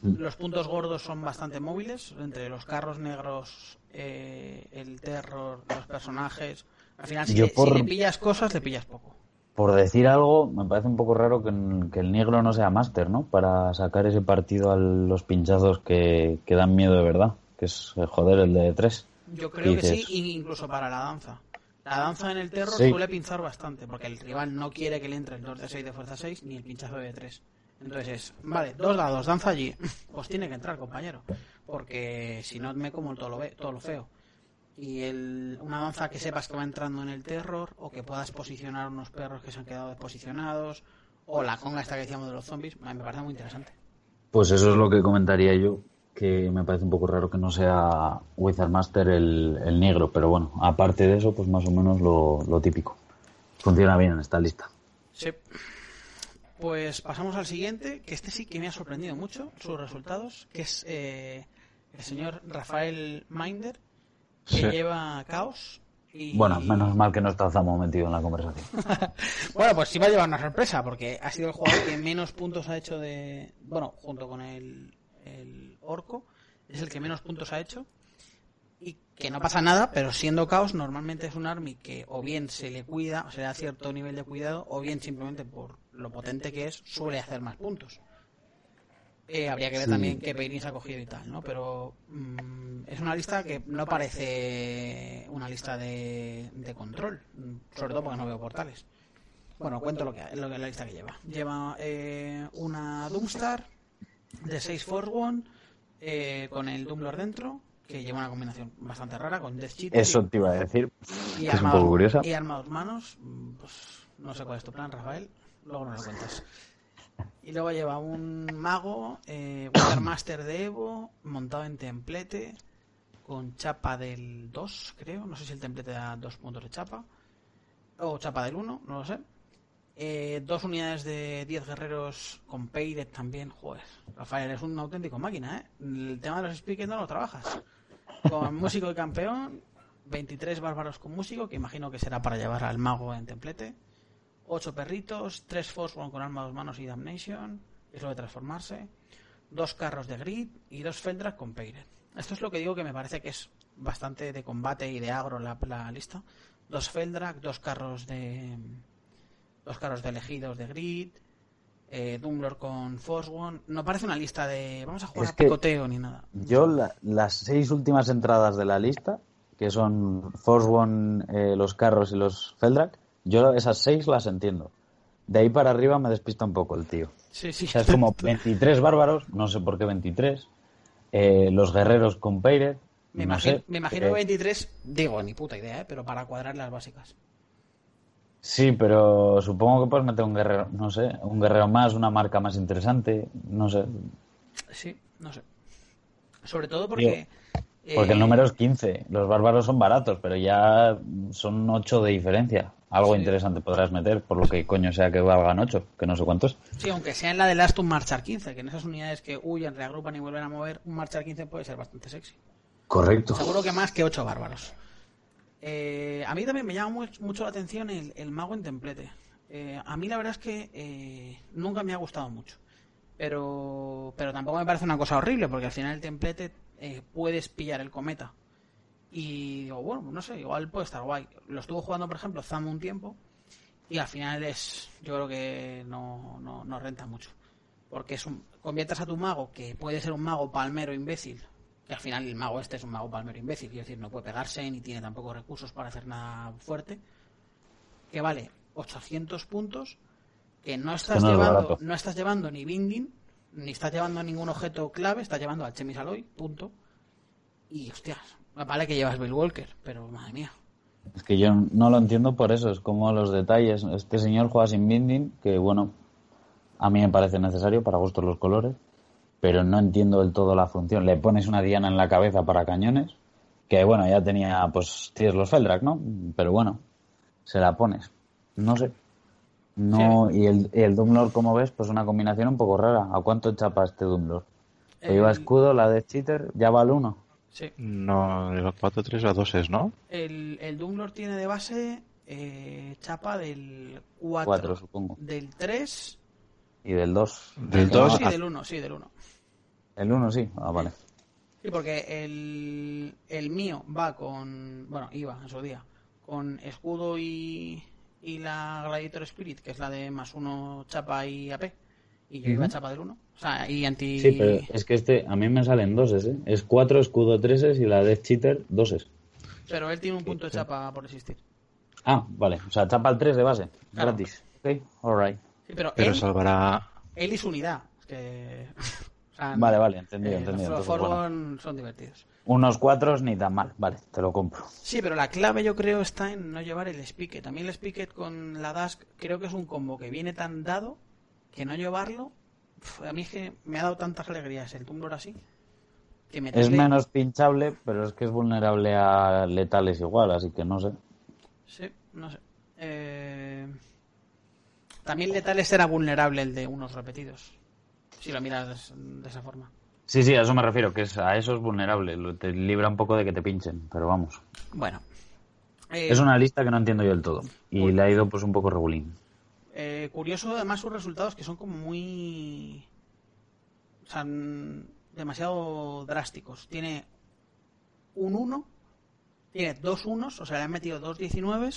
C: Mm.
B: Los puntos gordos son bastante móviles, entre los carros negros, eh, el terror, los personajes. Al final, si,
C: Yo
B: le, si
C: por-
B: le pillas cosas, le pillas poco.
C: por decir algo, me parece un poco raro que, que el negro no sea máster, ¿no? Para sacar ese partido a los pinchazos que, que dan miedo de verdad. Que es, eh, joder, el de tres.
B: Yo creo que sí,
C: dices?
B: incluso para la danza. La danza en el terror
C: Sí.
B: suele pinzar bastante, porque el rival no quiere que le entre el 2 de 6 de fuerza 6 ni el pinchazo de 3. Entonces es, vale, dos dados, danza allí. Pues tiene que entrar, compañero. Porque si no me como todo lo, ve- todo lo feo. Y el, una danza que sepas que va entrando en el terror, o que puedas posicionar unos perros que se han quedado desposicionados, o la conga esta que decíamos de los zombies, me parece muy interesante.
C: Pues eso es lo que comentaría yo, que me parece un poco raro que no sea Wizard Master el, el negro, pero bueno, aparte de eso, pues más o menos lo, lo típico. Funciona bien en esta lista.
B: Sí. Pues pasamos al siguiente, que este sí que me ha sorprendido mucho, sus resultados, que es eh, el señor Rafael Minder, que
D: Sí.
B: lleva caos. Y...
C: Bueno, menos mal que no está Zamo metido en la conversación.
B: Bueno, pues sí va a llevar una sorpresa, porque ha sido el jugador que menos puntos ha hecho de... Bueno, junto con el, el Orco, es el que menos puntos ha hecho. Y que no pasa nada, pero siendo caos, normalmente es un army que o bien se le cuida, o se le da cierto nivel de cuidado, o bien simplemente por lo potente que es, suele hacer más puntos. Eh, habría que ver
C: Sí.
B: también qué Peirin se ha cogido y tal, ¿no? Pero mm, es una lista que no parece una lista de, de control, sobre todo porque no veo portales. Bueno, cuento lo que, lo que la lista que lleva. Lleva eh, una Doomstar de 6 Force One eh, con el Doomlord dentro, que lleva una combinación bastante rara con Death Cheater
C: Eso te iba a decir.
B: y,
C: es un poco curiosa.
B: y armados manos. Pues no sé cuál es tu plan, Rafael. Luego nos lo cuentas. Y luego lleva un mago, eh, Master de Evo, montado en templete, con chapa del 2, creo. No sé si el templete da dos puntos de chapa. O chapa del 1, no lo sé. Eh, dos unidades de 10 guerreros con Paydet también. Joder, Rafael, es un auténtico máquina, ¿eh? El tema de los speakers no lo trabajas. Con músico y campeón, 23 bárbaros con músico, que imagino que será para llevar al mago en templete. 8 perritos, 3 Force One con arma dos manos y Damnation, es lo de transformarse. Dos carros de grid y dos Feldrak con Peiret. Esto es lo que digo que me parece que es bastante de combate y de agro la, la lista. Dos Feldrak, dos carros de. Dos carros de elegidos de grid. Eh, con Force One. No parece una lista de. Vamos a jugar
C: Es
B: a
C: que-
B: picoteo ni nada.
C: Yo, la- las seis últimas entradas de la lista, que son Force One, eh, los carros y los Feldrak, yo esas seis las entiendo. de ahí para arriba me despista un poco el tío.
B: Sí, sí.
C: O sea, es como 23 bárbaros, no sé por qué 23. eh, los guerreros con Peiret,
B: Me
C: no
B: imagino,
C: sé,
B: me imagino
C: eh,
B: 23, digo, ni puta idea, ¿eh? pero para cuadrar las básicas.
C: Sí, pero supongo que puedes meter un guerrero, no sé, un guerrero más, una marca más interesante, no sé.
B: Sí, no sé. Sobre todo porque...
C: Porque el
B: eh,
C: número es 15. Los bárbaros son baratos, pero ya son 8 de diferencia. Algo
B: Sí.
C: interesante podrás meter, por lo que coño sea que valgan 8, que no sé cuántos.
B: Sí, aunque sea en la de Last un Marchar 15, que en esas unidades que huyen, reagrupan y vuelven a mover, un Marchar 15 puede ser bastante sexy.
C: Correcto.
B: Seguro que más que 8 bárbaros. Eh, a mí también me llama mu- mucho la atención el, mago en templete. Eh, a mí la verdad es que eh, nunca me ha gustado mucho. Pero, pero tampoco me parece una cosa horrible, porque al final el templete eh, puedes pillar el cometa. Y digo, bueno, no sé, igual puede estar guay. Lo estuvo jugando, por ejemplo, Zam un tiempo. Y al final es, yo creo que no, no, no renta mucho. Porque es un, conviertas a tu mago, que puede ser un mago palmero imbécil, que al final el mago este es un mago palmero imbécil, quiero decir, no puede pegarse ni tiene tampoco recursos para hacer nada fuerte, que vale 800 puntos, que no estás,
C: no
B: llevando, no estás llevando ni binding, ni estás llevando ningún objeto clave, estás llevando al Chemisaloy, punto. Y hostias, vale que llevas Bill Walker, pero madre mía.
C: Es que yo no lo entiendo por eso, es como los detalles. Este señor juega sin binding, que bueno, a mí me parece necesario para gustos los colores, pero no entiendo del todo la función. Le pones una diana en la cabeza para cañones, que bueno, ya tenía, pues tienes los Feldrak, ¿no? Pero bueno, se la pones. No sé. No, y el, y el Doomlord, como ves, pues una combinación un poco rara. ¿A cuánto chapa este Doomlord? Que lleva
B: El-
C: escudo, la de Cheater, ya va al 1.
B: Sí.
D: No, el 4-3 a 2 es, ¿no?
B: El, el Doomlord tiene de base eh, chapa del 4,
C: 4, supongo.
B: del 3,
C: Y del 2.
D: Del
B: del
D: 2
B: 2 y del 1, sí, del 1.
C: El 1 sí. Ah, vale.
B: Sí, porque el, el mío va con. Bueno, iba en su día. Con escudo y, y la Gladiator Spirit, que es la de más uno chapa y AP. Y yo iba
C: Ujú.
B: chapa del 1. O sea, y anti.
C: Sí, pero es que este a mí me salen doses, ¿eh? Es 4 escudo 3 y la Death Cheater doses.
B: pero él tiene un punto de chapa por existir.
C: Ah, vale. O sea, chapa el 3 de base.
B: Claro.
C: Gratis. Ok, alright.
B: Sí, pero,
D: Pero
B: él,
D: salvará.
B: él y su unidad. Es que. o sea,
C: Vale, vale, entendido,
B: eh,
C: entendido.
B: Los
C: Entonces, bueno,
B: son divertidos.
C: unos 4 ni tan mal. Vale, te lo compro.
B: Sí, pero la clave yo creo está en no llevar el Spiket. También el Spiket con la Dask creo que es un combo que viene tan dado que no llevarlo. a mí es que me ha dado tantas alegrías el Tumblr así. Que me
C: Es menos pinchable, pero es que es vulnerable a letales igual, así que no sé.
B: Sí, no sé. Eh, También Letales era vulnerable el de unos repetidos. Si lo miras de esa forma.
C: Sí, sí, a eso me refiero, que es, a eso es vulnerable. Te libra un poco de que te pinchen, pero vamos.
B: Bueno. Eh,
C: Es una lista que no entiendo yo del todo. Y le ha ido pues un poco regulín.
B: Eh, curioso además sus resultados que son como muy... O sea, demasiado drásticos. Tiene un 1, tiene dos unos, o sea, le han metido dos 19,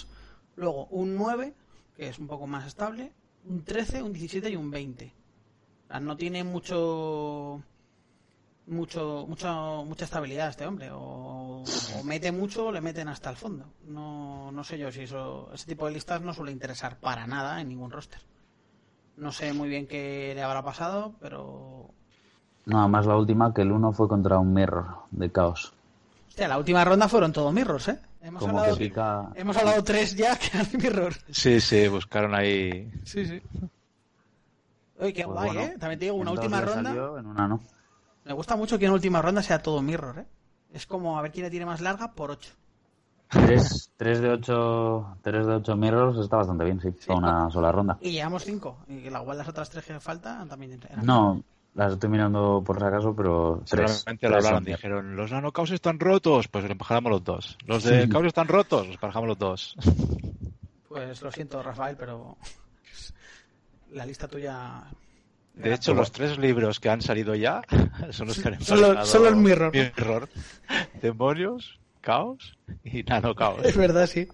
B: luego un 9, que es un poco más estable, un 13, un 17 y un 20. O sea, no tiene mucho... Mucho, mucho, mucha estabilidad este hombre. O, o mete mucho o le meten hasta el fondo. No, no sé yo si eso, ese tipo de listas no suele interesar para nada en ningún roster. No sé muy bien qué le habrá pasado, pero.
C: Nada más la última, que el 1 fue contra un mirror de caos.
B: Hostia, la última ronda fueron todos mirrors, ¿eh? Hemos
C: Como
B: hablado,
C: que pica...
B: hemos hablado tres ya que eran mirror.
D: Sí, sí, buscaron ahí.
B: Sí, sí. Oye, qué
C: Pues
B: guay,
C: bueno,
B: ¿eh? También te digo, una última ronda.
C: salió, en una no.
B: Me gusta mucho que en última ronda sea todo mirror, ¿eh? Es como a ver quién le tiene más larga por 8.
C: 3, de 8 3 de 8 mirrors está bastante bien, sí, para una sola ronda.
B: Y llevamos 5. Y que la igual las otras tres que faltan también eran.
C: No, las estoy mirando por si acaso, pero 3.
D: Seguramente lo hablaron, dijeron, los nanocaos están rotos, pues le empajamos los dos. Los de caos están rotos, los empajamos los dos.
B: Pues lo siento, Rafael, pero. La lista tuya.
D: De hecho, los tres libros que han salido ya son los que han
B: Solo-
D: empezado
B: solo el Mirror.
D: Mirror. Demonios, caos y nanocaos.
B: Es verdad, sí.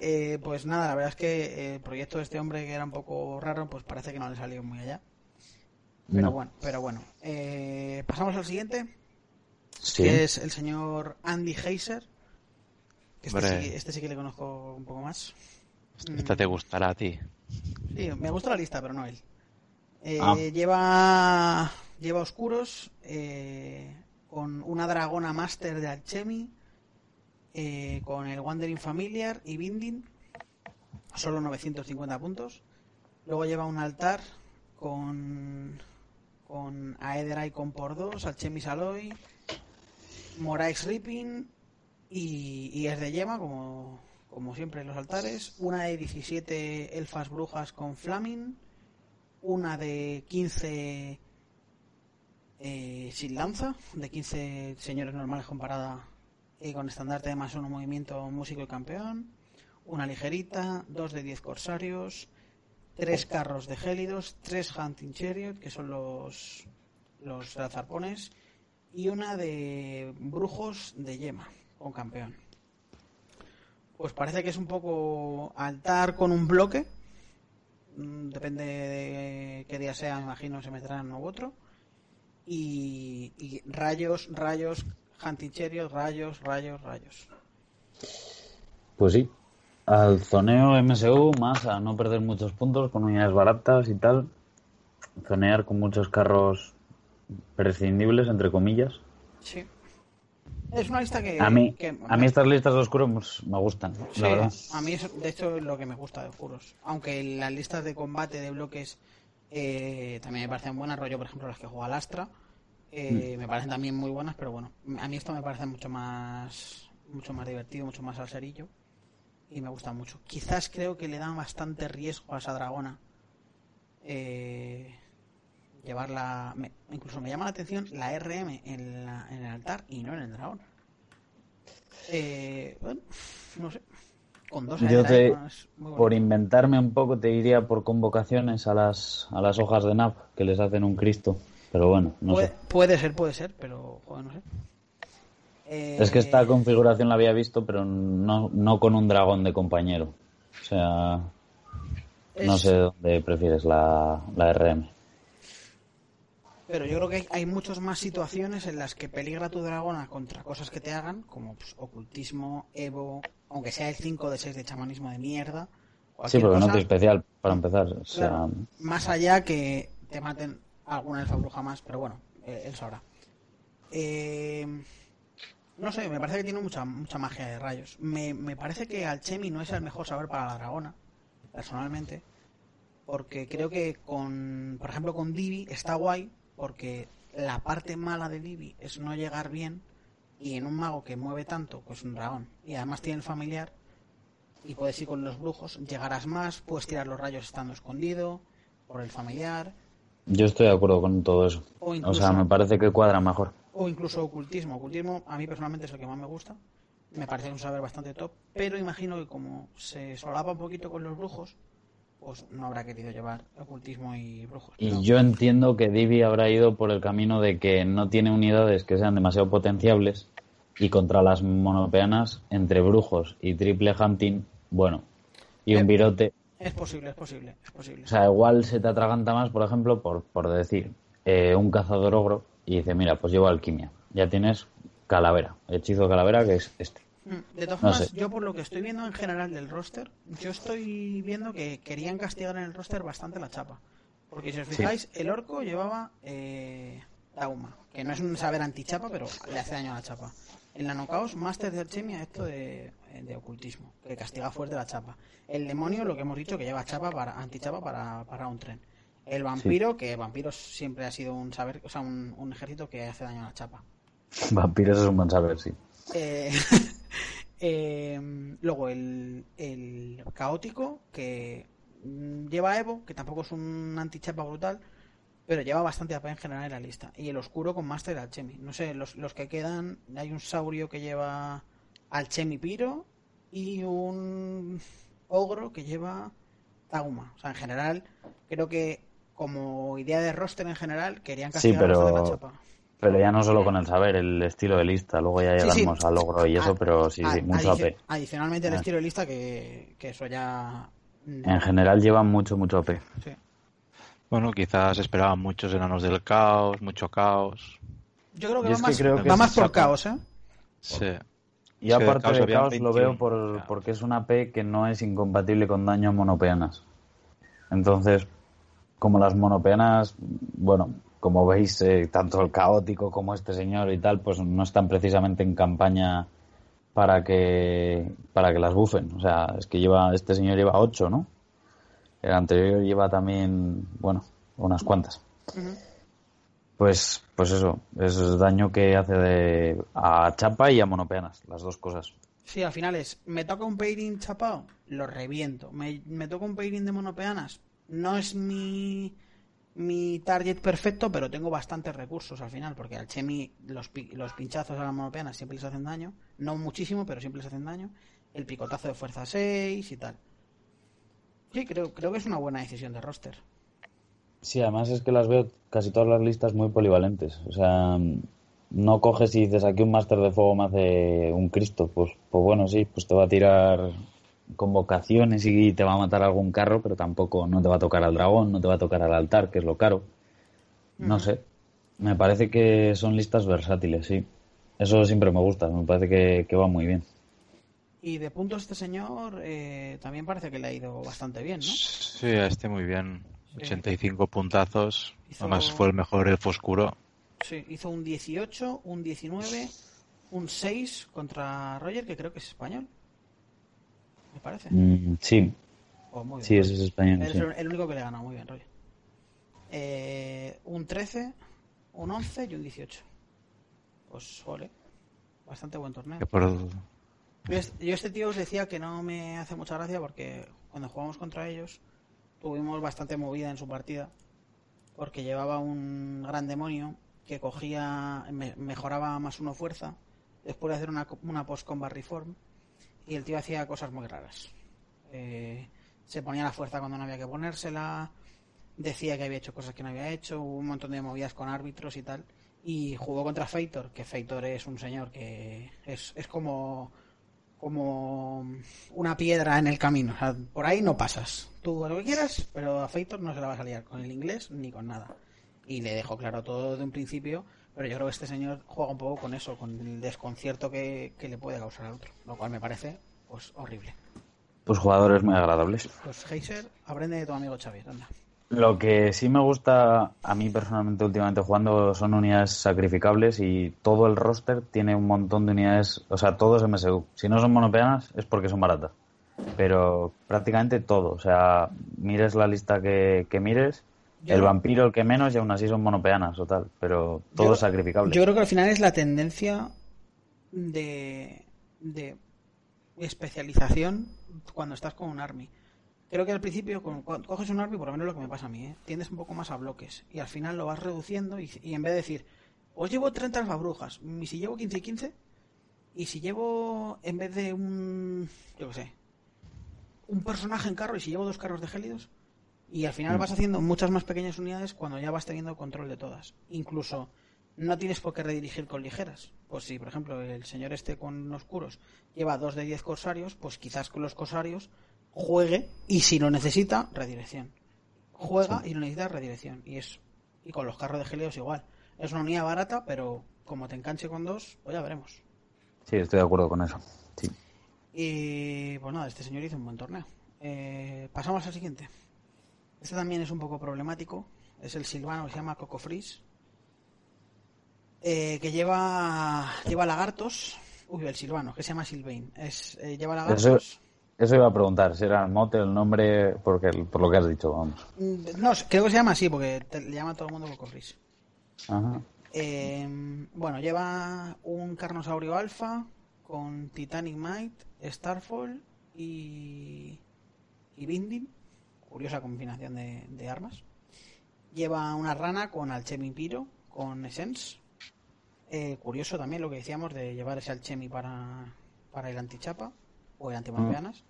B: Eh, pues nada, la verdad es que eh, el proyecto de este hombre que era un poco raro, pues parece que no le salió muy allá. Pero
C: No.
B: bueno, pero bueno. Eh, pasamos al siguiente,
C: Sí.
B: que es el señor Andy Heiser. Este, sí, este sí que le conozco un poco más.
D: Esta te gustará a ti.
B: Sí, me gusta la lista, pero no él. Eh,
C: Ah.
B: Lleva lleva oscuros eh, con una dragona master de Alchemy, eh, con el Wandering Familiar y Binding, solo 950 puntos. Luego lleva un altar con con Aedra y con por 2, Alchemy Saloy, Morax Ripping y, y es de yema, como, como siempre en los altares. Una de 17 elfas brujas con Flaming. Una de 15 eh, sin lanza. De 15 señores normales comparada eh, con estandarte de más uno movimiento músico y campeón. Una ligerita. Dos de 10 corsarios. Tres carros de gélidos. Tres hunting chariot, que son los, los zarpones. Y una de brujos de yema con campeón. Pues parece que es un poco altar con un bloque. Mm, Depende de qué día sea, me imagino se meterán u otro. Y, y rayos, rayos, hunting chariot, rayos, rayos, rayos.
C: Pues sí. Al zoneo MSU, más a no perder muchos puntos con unidades baratas y tal. Zonear con muchos carros prescindibles, entre comillas.
B: Sí. Es una lista que...
C: A mí,
B: que-
C: a mí estas listas de oscuros pues, me gustan,
B: Sí,
C: la verdad.
B: a mí es, de hecho es lo que me gusta de Juros. Aunque las listas de combate de bloques eh, también me parecen buenas, rollo por ejemplo las que juega Lastra, eh, me parecen también muy buenas, pero bueno, a mí esto me parece mucho más mucho más divertido, mucho más al serillo y me gusta mucho. Quizás creo que le dan bastante riesgo a esa dragona eh, llevarla, me- incluso me llama la atención la RM en, la- en el altar y no en el dragón. Eh, bueno, no sé. Con dos
C: Yo te,
B: muy
C: por inventarme un poco, te iría por convocaciones a las, a las hojas de NAP que les hacen un Cristo. Pero bueno, no
B: puede,
C: sé.
B: puede ser, puede ser, pero joder, no sé. Eh,
C: Es que esta configuración la había visto, pero no, no con un dragón de compañero. O sea, no sé dónde prefieres la, la RM.
B: Pero yo creo que hay, hay muchas más situaciones en las que peligra tu dragona contra cosas que te hagan, como pues, ocultismo, evo, aunque sea el 5 de 6 de chamanismo de mierda.
C: Sí, porque no es especial, para empezar. O sea,
B: Claro, más allá que te maten alguna elfa bruja más, pero bueno, eh, él sabrá. Eh, no sé, me parece que tiene mucha mucha magia de rayos. Me, me parece que Alchemy no es el mejor saber para la dragona, personalmente, porque creo que con, por ejemplo, con Divi está guay, porque la parte mala de Divi es no llegar bien, y en un mago que mueve tanto, pues un dragón, y además tiene el familiar, y puedes ir con los brujos, llegarás más, puedes tirar los rayos estando escondido, por el familiar,
C: yo estoy de acuerdo con todo eso.
B: O
C: sea, me parece que cuadra mejor.
B: O incluso ocultismo. Ocultismo a mí personalmente es el que más me gusta, me parece un saber bastante top, pero imagino que como se solapa un poquito con los brujos, pues no habrá querido llevar ocultismo y brujos.
C: Y
B: No.
C: yo entiendo que Divi habrá ido por el camino de que no tiene unidades que sean demasiado potenciables y contra las monopeanas, entre brujos y triple hunting, bueno, y
B: Eh,
C: un virote,
B: Es posible, es posible, es posible.
C: o sea, igual se te atraganta más, por ejemplo, por, por decir, eh, un cazador ogro y dice, mira, pues llevo alquimia, ya tienes calavera, hechizo de calavera que es este.
B: Mm, De todas
C: No
B: formas,
C: sé.
B: yo por lo que estoy viendo en general del roster, yo estoy viendo que querían castigar en el roster bastante la chapa. Porque si os
C: Sí.
B: fijáis, el orco llevaba eh, Dauma, que no es un saber antichapa, pero le hace daño a la chapa. En la Nocaos, Master de Alchemia, esto de, de ocultismo, que castiga fuerte la chapa. El demonio, lo que hemos dicho, que lleva chapa para antichapa para, para un tren. El vampiro, que vampiro siempre ha sido un saber, o sea, un, un ejército que hace daño a la chapa.
C: Vampiros es un buen saber, sí.
B: Eh, eh, luego el, el caótico que lleva Evo, que tampoco es un antichapa brutal, pero lleva bastante AP en general en la lista. Y el oscuro con Master Alchemy. No sé, los, los que quedan, hay un saurio que lleva Alchemy Piro y un ogro que lleva Tauma. O sea, en general, creo que como idea de roster en general, querían
C: Sí,
B: castigar bastante la
C: pero,
B: chapa.
C: pero ya no solo con el saber, el estilo de lista, luego ya
B: Sí, sí.
C: llegamos al logro y eso,
B: A-
C: pero sí, sí,
B: a-
C: mucho
B: adici-
C: AP.
B: Adicionalmente el
C: Ah.
B: estilo de lista que, que eso ya...
C: En general llevan mucho, mucho AP.
B: sí.
D: Bueno, quizás esperaban muchos enanos del caos, mucho caos.
B: Yo creo que va
C: que
B: más,
C: creo que
B: va
C: es
B: más por caos, ¿eh?
D: Sí.
C: Y aparte
D: caos
C: de caos lo veo
D: 21,
C: por, porque es una AP que no es incompatible con daño a monopeanas. Entonces, como las monopeanas, bueno, como veis, eh, tanto el caótico como este señor y tal, pues no están precisamente en campaña para que para que las bufen. O sea, es que lleva este señor lleva ocho, ¿no? El anterior lleva también, bueno, unas cuantas. Pues, pues eso, es daño que hace de, a chapa y a monopeanas, las dos cosas.
B: Sí, al final es, me toca un pairing chapado, lo reviento. Me, me toca un pairing de monopeanas, no es mi, mi target perfecto, pero tengo bastantes recursos al final, porque al Chemi los, los pinchazos a las monopeanas siempre les hacen daño. No muchísimo, pero siempre les hacen daño. El picotazo de fuerza 6 y tal. Sí, creo, creo que es una buena decisión de roster.
C: Sí, además es que las veo casi todas las listas muy polivalentes. O sea, no coges y dices aquí un máster de fuego me hace un Cristo. Pues, pues bueno, sí, pues te va a tirar convocaciones y te va a matar algún carro, pero tampoco no te va a tocar al dragón, no te va a tocar al altar, que es lo caro. No sé. Me parece que son listas versátiles, sí. Eso siempre me gusta, me parece que, que va muy bien.
B: Y de puntos este señor eh, también parece que le ha ido bastante bien, ¿no?
D: Sí, a este muy bien.
B: Sí.
D: 85 puntazos.
B: Hizo-
D: Además fue el mejor elfo oscuro.
B: Sí, hizo un 18, un 19, un 6 contra Roger, que creo que es español. Me parece.
C: Mm, sí,
B: Oh, muy bien,
C: sí, ese es español.
B: Eres
C: sí.
B: el, único que le ha ganado, muy bien, Roger. Eh, un 13, un 11 y un 18. Pues, ole. Bastante buen torneo.
D: Por-
B: Yo este, yo este tío os decía que no me hace mucha gracia porque cuando jugamos contra ellos tuvimos bastante movida en su partida porque llevaba un gran demonio que cogía, me- mejoraba más uno fuerza después de hacer una, una post-combat reform y el tío hacía cosas muy raras. Eh, se ponía la fuerza cuando no había que ponérsela, decía que había hecho cosas que no había hecho, hubo un montón de movidas con árbitros y tal. Y jugó contra Feitor, que Feitor es un señor que es, es como como una piedra en el camino. O sea, por ahí no pasas. Tú lo que quieras, pero a Feitor no se la vas a liar con el inglés ni con nada. Y le dejó claro todo de un principio, pero yo creo que este señor juega un poco con eso, con el desconcierto que, que le puede causar al otro, lo cual me parece pues horrible.
C: Pues jugadores muy agradables.
B: Pues Heiser, aprende de tu amigo Xavier, anda.
C: Lo que sí me gusta a mí personalmente últimamente jugando son unidades sacrificables y todo el roster tiene un montón de unidades, o sea, todo es MSU. Si no son monopeanas es porque son baratas. Pero prácticamente todo, o sea, mires la lista que, que mires,
B: Yo
C: el vampiro el que menos y aún así son monopeanas o tal, pero todo
B: Yo-
C: es sacrificable.
B: Yo creo que al final es la tendencia de, de especialización cuando estás con un army. Creo que al principio, cuando coges un army, por lo menos lo que me pasa a mí, ¿eh? tiendes un poco más a bloques y al final lo vas reduciendo y, y en vez de decir, os llevo 30 brujas, y si llevo 15 y 15, y si llevo, en vez de un, yo qué sé, un personaje en carro y si llevo dos carros de gélidos, y al final vas haciendo muchas más pequeñas unidades cuando ya vas teniendo control de todas. Incluso no tienes por qué redirigir con ligeras. Pues si, por ejemplo, el señor este con oscuros lleva dos de 10 corsarios, pues quizás con los corsarios juegue y si lo necesita, redirección. Juega y lo necesita, redirección. Y es y con los carros de gélidos igual. Es una unidad barata, pero como te enganche con dos, pues ya veremos.
C: Sí, estoy de acuerdo con eso. Sí.
B: Y pues nada, este señor hizo un buen torneo. Eh, pasamos al siguiente. Este también es un poco problemático. Es el silvano que se llama Coco Freeze. Eh, que lleva lleva lagartos. Uy, el silvano, que se llama Silvain. Es, eh, lleva lagartos.
C: Eso iba a preguntar, si era el mote, el nombre, porque, por lo que has dicho, vamos.
B: Mm, No, creo que se llama así, porque te- le llama a todo el mundo Coco Freeze.
C: Ajá.
B: Eh, bueno, lleva un Carnosaurio Alpha con Titanic Might, Starfall y, y Binding. Curiosa combinación de, de armas. Lleva una rana con Alchemy Piro, con Essence. Eh, curioso también lo que decíamos de llevar ese Alchemy para, para el antichapa o el antimampeanas.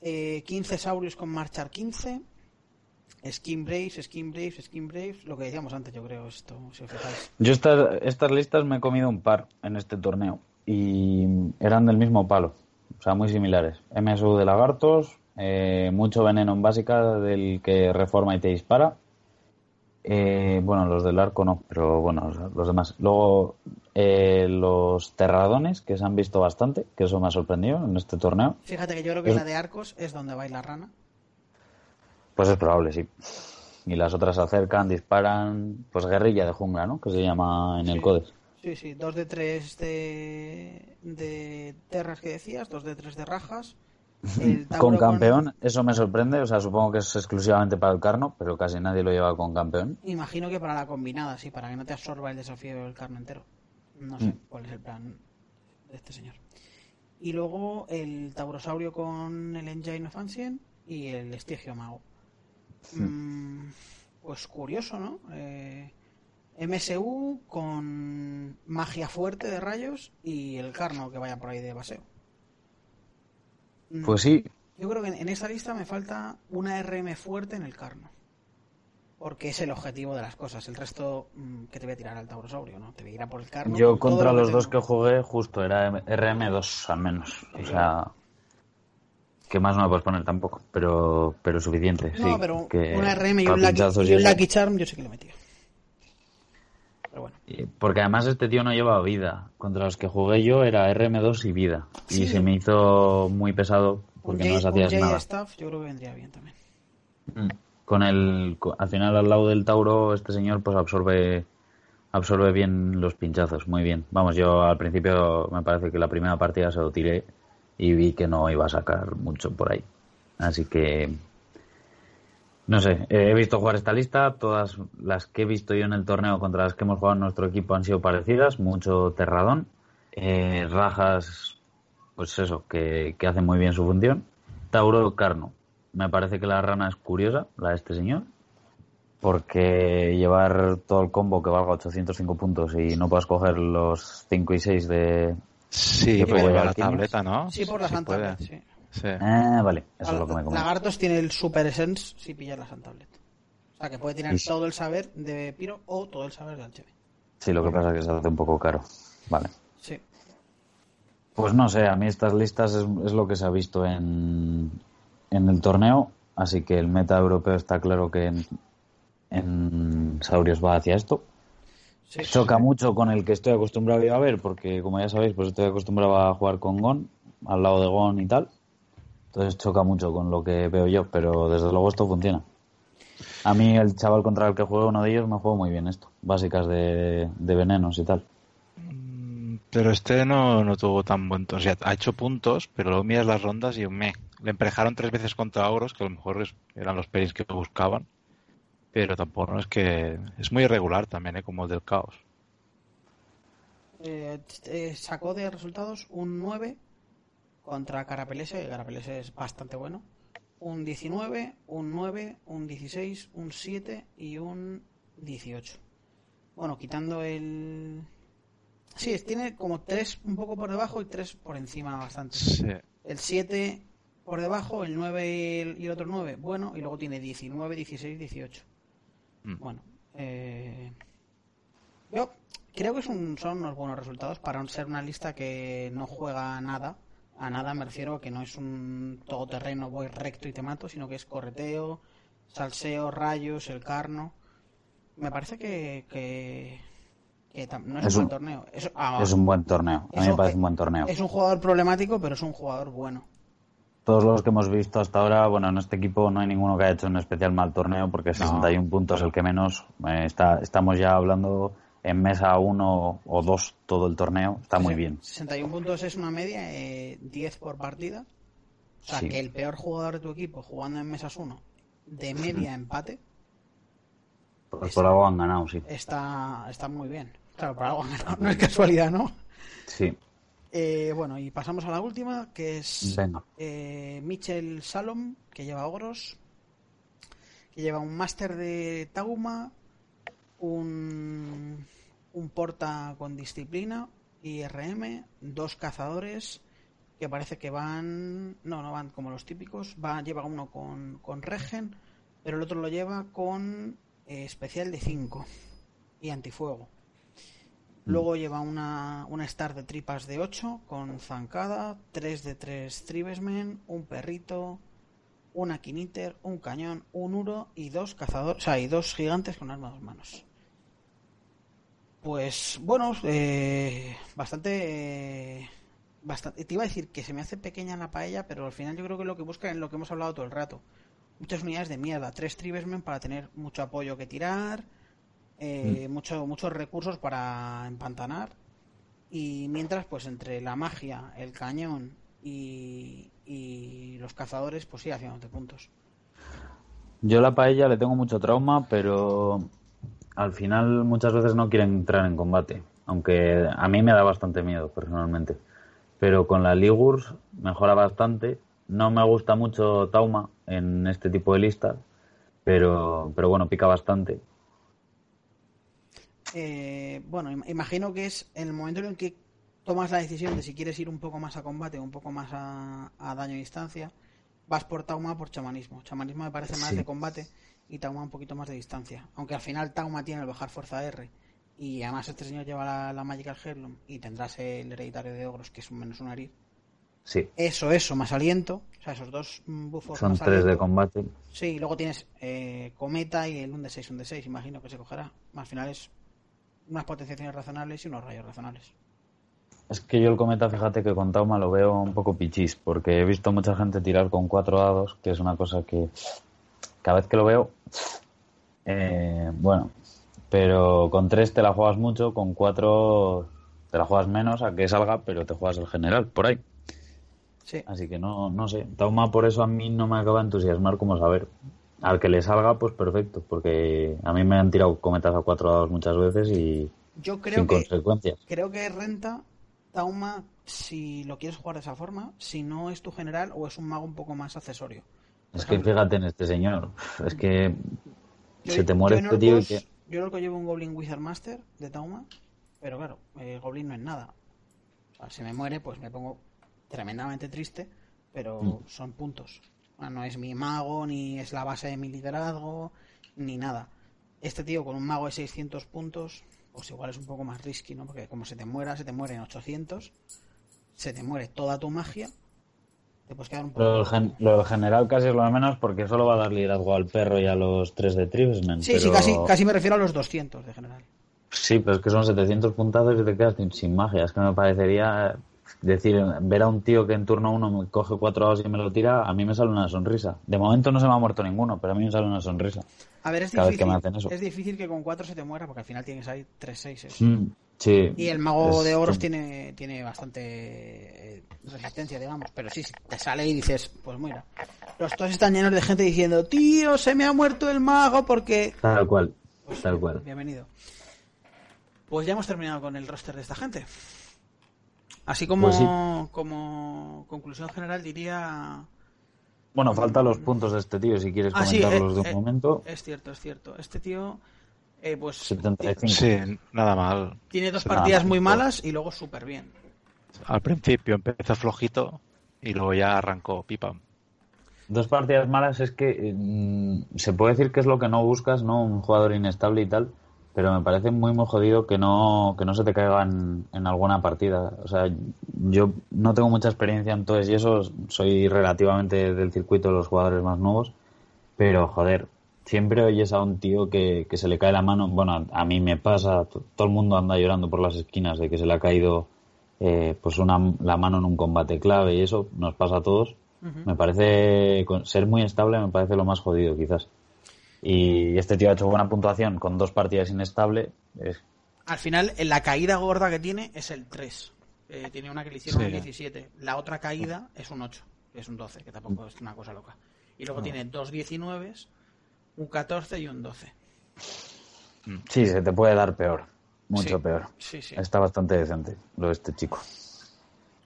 B: Eh, 15 Saurios con Marchar 15. Skin Braves, Skin Braves, Skin Braves. Lo que decíamos antes, yo creo, esto, si os fijáis.
C: Yo estas, estas listas me he comido un par en este torneo y eran del mismo palo, o sea, muy similares. MSU de lagartos, eh, mucho veneno en básica del que reforma y te dispara. Eh, bueno, los del arco no, pero bueno, los demás. Luego eh, los terradones, que se han visto bastante, que eso me ha sorprendido en este torneo.
B: Fíjate que yo creo que la de Arcos es donde baila rana.
C: Pues es probable, sí. Y las otras se acercan, disparan, pues guerrilla de jungla, ¿no? Que se llama en el Codex.
B: Sí, sí, dos de tres de, de terras que decías, dos de tres de rajas.
C: Con campeón, eso me sorprende, o sea, supongo que es exclusivamente para el carno, pero casi nadie lo lleva con campeón.
B: Imagino que para la combinada, sí, para que no te absorba el desafío del carno entero. No sé
C: Mm.
B: cuál es el plan de este señor. Y luego el Taurosaurio con el Engine of Ancient y el Estigio Mago. Mm, pues curioso, ¿no? Eh, MSU con magia fuerte de rayos y el carno que vaya por ahí de baseo. Mm,
C: Pues sí,
B: Yo creo que en, esta lista me falta una RM fuerte en el carno. Porque es el objetivo de las cosas. El resto mm, que te voy a tirar al Taurosaurio, ¿no? Te voy a ir a por el carno.
C: yo contra
B: lo
C: los dos que jugué, justo era M- RM2 al menos. O sea, que más no me puedes poner tampoco, pero, pero suficiente.
B: No,
C: sí,
B: pero
C: que
B: una RM y un, lucky, y un. Lucky Charm yo sí que le metí.
C: Y- Porque además este tío no llevaba vida. Contra los que jugué yo era RM2 y vida.
B: Sí.
C: Y se me hizo muy pesado porque no hacías nada.
B: Staff yo creo que vendría bien también.
C: Mm. Con el, al final al lado del Tauro, este señor pues absorbe, absorbe bien los pinchazos, muy bien. Vamos, yo al principio me parece que la primera partida se lo tiré y vi que no iba a sacar mucho por ahí. Así que, no sé, eh, he visto jugar esta lista, todas las que he visto yo en el torneo contra las que hemos jugado en nuestro equipo han sido parecidas, mucho terradón, eh, rajas, pues eso, que, que hacen muy bien su función. Tauro Carno, me parece que la rana es curiosa, la de este señor, porque llevar todo el combo que valga 805 puntos y no puedas coger los 5 y 6 de...
D: Sí,
C: Que
D: llevar la tableta, ¿no?
B: Sí, por la
D: Sí
B: sí.
C: Ah, vale, eso es lo que me.
B: Lagartos tiene el Super Essence si pillas la Santa Tablet. O sea, que puede
C: si-
B: todo el saber de Piro o todo el saber de HB.
C: Sí, lo que pasa es que se hace un poco caro. Vale.
B: Sí.
C: Pues no sé, a mí estas listas es, es lo que se ha visto en, en el torneo, así que el meta europeo está claro que en, en Saurios va hacia esto.
B: Sí.
C: Choca mucho con el que estoy acostumbrado a ver, porque como ya sabéis, pues estoy acostumbrado a jugar con Gon, al lado de Gon y tal. Entonces choca mucho con lo que veo yo, pero desde luego esto funciona. A mí el chaval contra el que juego, uno de ellos, me juego muy bien esto. Básicas de, de venenos y tal.
D: Pero este no, no tuvo tan buen... O sea, ha hecho puntos, pero luego miras las rondas y me... Le emparejaron tres veces contra Auros, que a lo mejor es- eran los peris que buscaban. Pero tampoco no es que... Es muy irregular también, ¿eh? Como el del caos.
B: Eh, eh, sacó de resultados un 9 contra Carapelese, Carapelese es bastante bueno. Un 19, un 9, un 16, un 7 y un 18. Bueno, quitando el... Sí, tiene como 3 un poco por debajo y 3 por encima bastante.
D: Sí.
B: El 7 por debajo, el 9 y el, otro 9, bueno, y luego tiene 19, 16, 18.
D: Mm.
B: Bueno, eh, yo creo que es un- son unos buenos resultados para ser una lista que no juega nada. A nada me refiero a que no es un todoterreno, voy recto y te mato, sino que es correteo, salseo, rayos, el carno. Me parece que, que, que tam- no es,
C: Es
B: un buen torneo. Es, ah,
C: Es un buen torneo. A mí me parece un buen torneo.
B: es un jugador problemático, pero es un jugador bueno.
C: Todos los que hemos visto hasta ahora, bueno, en este equipo no hay ninguno que haya hecho un especial mal torneo porque 61 puntos el que menos. Eh, está, estamos ya hablando en mesa 1 o 2 todo el torneo. Está muy bien.
B: 61 puntos es una media, eh, 10 por partida. O sea,
C: Sí.
B: que el peor jugador de tu equipo jugando en mesas 1, de media empate,
C: Pues por algo han ganado, sí.
B: está, está muy bien. Claro, por algo han ganado, no es casualidad, ¿no?
C: Sí,
B: Eh, bueno, y pasamos a la última, que es
C: venga.
B: eh, Mitchell Salom, que lleva ogros, que lleva un máster de Tauma, un, un porta con disciplina, IRM, dos cazadores que parece que van, no, no van como los típicos, va, lleva uno con, con regen, pero el otro lo lleva con eh, especial de 5 y antifuego. Luego lleva una, una star de tripas de 8 con zancada, 3 de 3 tribesmen, un perrito, una quiniter, un cañón, un uro y dos cazadores, o sea, y dos gigantes con arma a dos manos. Pues bueno, eh, bastante, eh, bastante. Te iba a decir que se me hace pequeña la paella, pero al final yo creo que lo que busca es lo que hemos hablado todo el rato. muchas unidades de mierda. Tres Tribesmen para tener mucho apoyo que tirar, eh, mucho, muchos recursos para empantanar. Y mientras, pues entre la magia, el cañón y, y los cazadores, pues sí, haciéndote puntos.
C: Yo a la paella le tengo mucho trauma, pero al final muchas veces no quieren entrar en combate. Aunque a mí me da bastante miedo personalmente. Pero con la Ligurs mejora bastante. No me gusta mucho Tauma en este tipo de listas. Pero, pero bueno, pica bastante.
B: Eh, bueno, im- imagino que es en el momento en el que tomas la decisión de si quieres ir un poco más a combate o un poco más a, a daño a distancia, vas por Tauma o por chamanismo. Chamanismo me parece más
C: Sí.
B: de combate y Tauma un poquito más de distancia. Aunque al final Tauma tiene el bajar fuerza R y además este señor lleva la, la Magical Heirloom y tendrás el hereditario de ogros que es un menos un arir.
C: Sí,
B: Eso, eso, más aliento. O sea, esos dos mm, buffos
C: son
B: más
C: tres de combate.
B: Sí, y luego tienes eh, Cometa y el 1 de 6, 1 de 6, imagino que se cogerá. Al final es unas potenciaciones razonables y unos rayos razonables.
C: Es que yo el cometa, fíjate que con Tauma lo veo un poco pichis, porque he visto mucha gente tirar con cuatro dados, que es una cosa que cada vez que lo veo, eh, bueno, pero con tres te la juegas mucho, con cuatro te la juegas menos a que salga, pero te juegas el general, por ahí.
B: Sí.
C: Así que no, no sé, Tauma por eso a mí no me acaba de entusiasmar como saber. Al que le salga, pues perfecto, porque a mí me han tirado cometas a cuatro dados muchas veces y
B: Yo creo
C: sin
B: que
C: consecuencias.
B: creo que renta Tauma si lo quieres jugar de esa forma, si no es tu general o es un mago un poco más accesorio.
C: Es que fíjate en este señor. Es que
B: Yo-
C: se te muere este tío y que...
B: Yo en Orcos llevo un Goblin Wizard Master de Tauma, pero claro, el Goblin no es nada. Si me muere, pues me pongo tremendamente triste, pero
C: Mm.
B: son puntos. No es mi mago, ni es la base de mi liderazgo, ni nada. Este tío con un mago de 600 puntos, pues igual es un poco más risky, ¿no? Porque como se te muera, se te muere en 800, se te muere toda tu magia, te puedes quedar un poco...
C: Lo gen- lo del general casi es lo de menos porque solo va a dar liderazgo al perro y a los tres de Tribesmen.
B: Sí, sí, casi, casi me refiero a los 200 de general.
C: Sí, pero es que son 700 puntazos y te quedas sin, magia. Es que me parecería decir, ver a un tío que en turno uno me coge cuatro dados y me lo tira, a mí me sale una sonrisa. De momento no se me ha muerto ninguno, pero a mí me sale una sonrisa.
B: A ver, es
C: Cada vez que
B: difícil,
C: me hacen eso.
B: es difícil que con 4 se te muera porque al final tienes ahí 3 6
C: Mm, sí.
B: Y el mago
C: Es-
B: de oros
C: sí.
B: tiene, tiene bastante eh, resistencia, digamos. Pero sí, si te sale y dices, pues mira. Los todos están llenos de gente diciendo, tío, se me ha muerto el mago porque...
C: Tal cual,
B: Pues,
C: tal cual.
B: Bienvenido. Pues ya hemos terminado con el roster de esta gente. Así como,
C: Pues sí.
B: como conclusión general diría...
C: Bueno, faltan los puntos de este tío, si quieres
B: Ah, sí,
C: comentarlos
B: eh,
C: de
B: eh,
C: un momento.
B: Es cierto, es cierto. Este tío, eh, pues
C: 75.
D: Sí, nada mal.
B: tiene dos
C: Nada,
B: partidas muy malas y luego súper bien.
D: Al principio empezó flojito y luego ya arrancó pipa.
C: Dos partidas malas es que mm, se puede decir que es lo que no buscas, ¿no? Un jugador inestable y tal, pero me parece muy muy jodido que no, que no se te caiga en, en alguna partida. O sea, yo no tengo mucha experiencia en todo eso y eso, soy relativamente del circuito de los jugadores más nuevos, pero joder, siempre oyes a un tío que, que se le cae la mano, bueno, a, a mí me pasa, todo el mundo anda llorando por las esquinas de que se le ha caído eh, pues una, la mano en un combate clave y eso nos pasa a todos. Me parece, con- ser muy estable me parece lo más jodido quizás. Y este tío ha hecho buena puntuación con dos partidas inestable. Es,
B: Al final, en la caída gorda que tiene es el 3. Eh, tiene una que le hicieron
D: Sí.
B: un 17. La otra caída es un 8, que es un 12, que tampoco es una cosa loca. Y luego tiene dos 19, un 14 y un 12.
C: sí, se te puede dar peor, mucho
B: Sí,
C: peor.
B: Sí, sí.
C: Está bastante decente lo de este chico.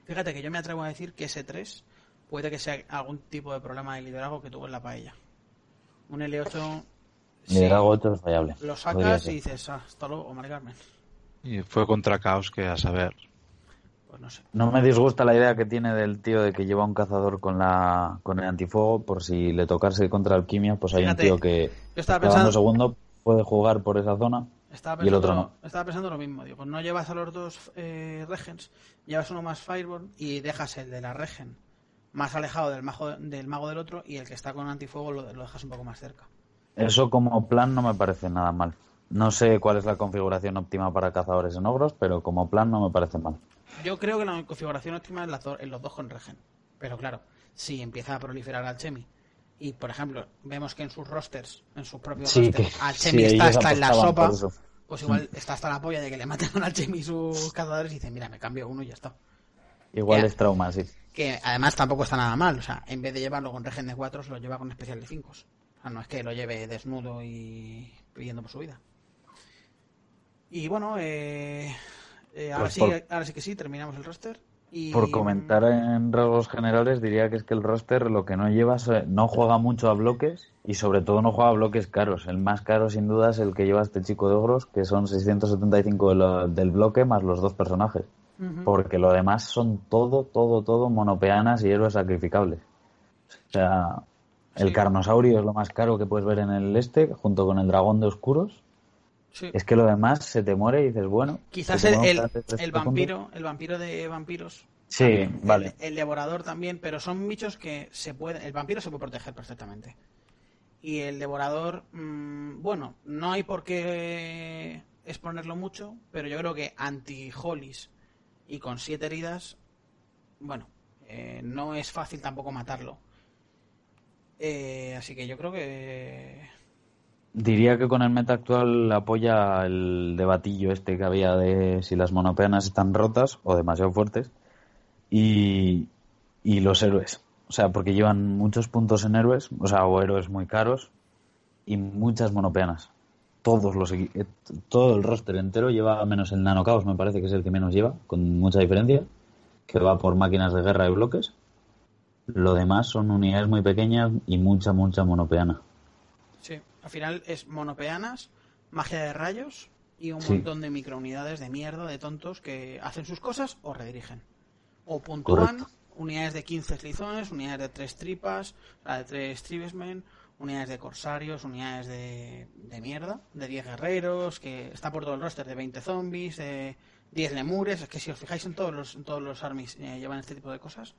B: Fíjate que yo me atrevo a decir que ese 3 puede que sea algún tipo de problema de liderazgo que tuvo en la paella. Un L8 sí,
C: Liderazgo 8 es fallable.
B: lo sacas y dices, ah, hasta luego, Mari Carmen.
D: Y fue contra Caos que a saber.
B: Pues no sé.
C: No me disgusta la idea que tiene del tío de que lleva un cazador con la con el antifuego por si le tocase contra alquimia, pues hay
B: Fíjate,
C: un tío que
B: Yo estaba pensando,
C: segundo puede jugar por esa zona
B: estaba
C: y el
B: pensando,
C: otro no.
B: estaba pensando lo mismo. Digo, pues no llevas a los dos eh, Regens, llevas uno más Fireborn y dejas el de la Regen más alejado del mago, del mago del otro y el que está con antifuego lo, lo dejas un poco más cerca.
C: Eso como plan no me parece nada mal. No sé cuál es la configuración óptima para cazadores en ogros, pero como plan no me parece mal.
B: Yo creo que la configuración óptima es en los dos con Regen. Pero claro, si empieza a proliferar al Chemi Y, por ejemplo, vemos que en sus rosters, en sus propios
C: Sí,
B: rosters, Alchemy
C: sí,
B: está hasta en la sopa, pues igual está hasta la polla de que le maten a Alchemy sus cazadores y dicen, mira, me cambio uno y ya está.
C: Igual
B: Ya.
C: es trauma, sí.
B: Que además tampoco está nada mal, o sea, en vez de llevarlo con regen de 4, lo lleva con especial de 5. O sea, no es que lo lleve desnudo y pidiendo por su vida. Y bueno, eh, eh, ahora,
C: Pues
B: sí,
C: por-
B: ahora sí que sí, terminamos el roster. Y,
C: Por comentar en rasgos generales, diría que es que el roster lo que no lleva es- no juega mucho a bloques y sobre todo no juega a bloques caros. El más caro sin duda es el que lleva este chico de ogros, que son 675 de lo- del bloque más los dos personajes. Porque lo demás son todo, todo, todo monopeanas y héroes sacrificables. O sea, el
B: Sí.
C: carnosaurio es lo más caro que puedes ver en el este, junto con el dragón de oscuros.
B: Sí.
C: Es que lo demás se te muere y dices, bueno.
B: Quizás el, el,
C: puntos.
B: vampiro, el vampiro de vampiros.
C: Sí,
B: también,
C: vale.
B: El, el devorador también, pero son bichos que se pueden. El vampiro se puede proteger perfectamente. Y el devorador, mm, bueno, no hay por qué exponerlo mucho, pero yo creo que anti-Hollis y con siete heridas, bueno, eh, no es fácil tampoco matarlo. Eh, así que yo creo que.
C: Diría que con el meta actual apoya el debatillo este que había de si las monopeanas están rotas o demasiado fuertes y, y los héroes. O sea, porque llevan muchos puntos en héroes, o sea, o héroes muy caros y muchas monopeanas. Todos los eh, todo el roster entero lleva menos el Nano Chaos, me parece que es el que menos lleva, con mucha diferencia, que va por máquinas de guerra y bloques. Lo demás son unidades muy pequeñas y mucha, mucha monopeana.
B: Al final es monopeanas, magia de rayos y un
C: Sí.
B: montón de microunidades de mierda, de tontos que hacen sus cosas o redirigen. O puntúan
C: Correcto.
B: unidades de 15 slizones, unidades de 3 tripas, sea, de 3 tribesmen, unidades de corsarios, unidades de, de mierda, de 10 guerreros, que está por todo el roster de 20 zombies, de 10 lemures. Es que si os fijáis en todos los, en todos los armies eh, llevan este tipo de cosas.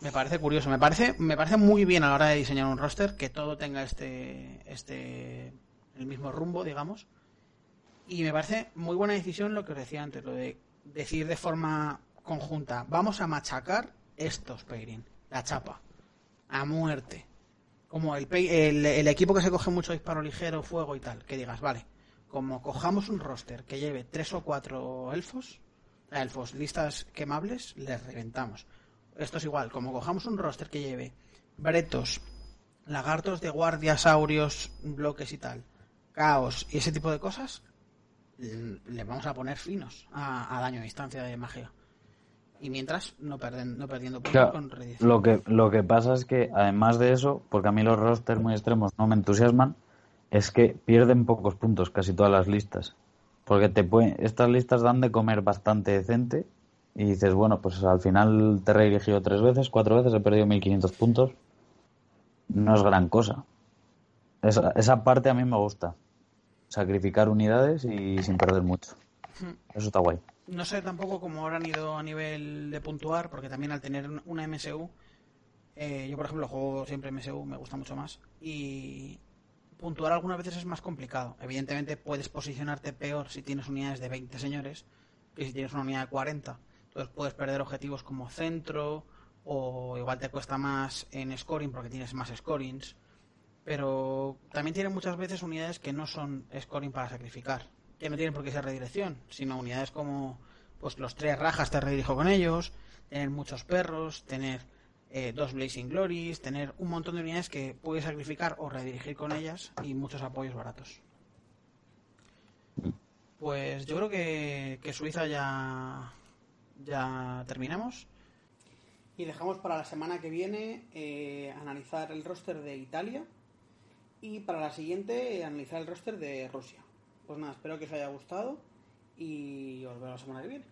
B: Me parece curioso, me parece, me parece muy bien a la hora de diseñar un roster que todo tenga este, este, el mismo rumbo, digamos. Y me parece muy buena decisión lo que os decía antes, lo de decir de forma conjunta, vamos a machacar estos pairing, la chapa, a muerte. Como el, el, el equipo que se coge mucho disparo ligero, fuego y tal, que digas, vale, como cojamos un roster que lleve tres o cuatro elfos, elfos, listas quemables, les reventamos. Esto es igual, como cojamos un roster que lleve bretos, lagartos de guardia, saurios, bloques y tal, caos y ese tipo de cosas, l- le vamos a poner finos a, a daño a distancia de magia. Y mientras, no, perden, no perdiendo puntos
C: Claro,
B: con redición.
C: lo que, lo que pasa es que, además de eso, porque a mí los rosters muy extremos no me entusiasman, es que pierden pocos puntos casi todas las listas. Porque te pueden, estas listas dan de comer bastante decente y dices, bueno, pues al final te he redirigido tres veces, cuatro veces, he perdido 1500 puntos. No es gran cosa. Esa, esa parte a mí me gusta. Sacrificar unidades y sin perder mucho. Eso está guay.
B: No sé tampoco cómo habrán ido a nivel de puntuar, porque también al tener una MSU, eh, yo por ejemplo juego siempre MSU, me gusta mucho más, y puntuar algunas veces es más complicado. Evidentemente puedes posicionarte peor si tienes unidades de 20 señores que si tienes una unidad de 40. Entonces puedes perder objetivos como centro, o igual te cuesta más en scoring porque tienes más scorings. Pero también tiene muchas veces unidades que no son scoring para sacrificar, que no tienen por qué ser redirección, sino unidades como pues los tres rajas te redirijo con ellos, tener muchos perros, tener eh, dos Blazing Glories, tener un montón de unidades que puedes sacrificar o redirigir con ellas y muchos apoyos baratos. Pues yo creo que, que Suiza ya, ya terminamos. Y dejamos para la semana que viene eh, analizar el roster de Italia y para la siguiente eh, analizar el roster de Rusia. Pues nada, espero que os haya gustado y os veo la semana que viene.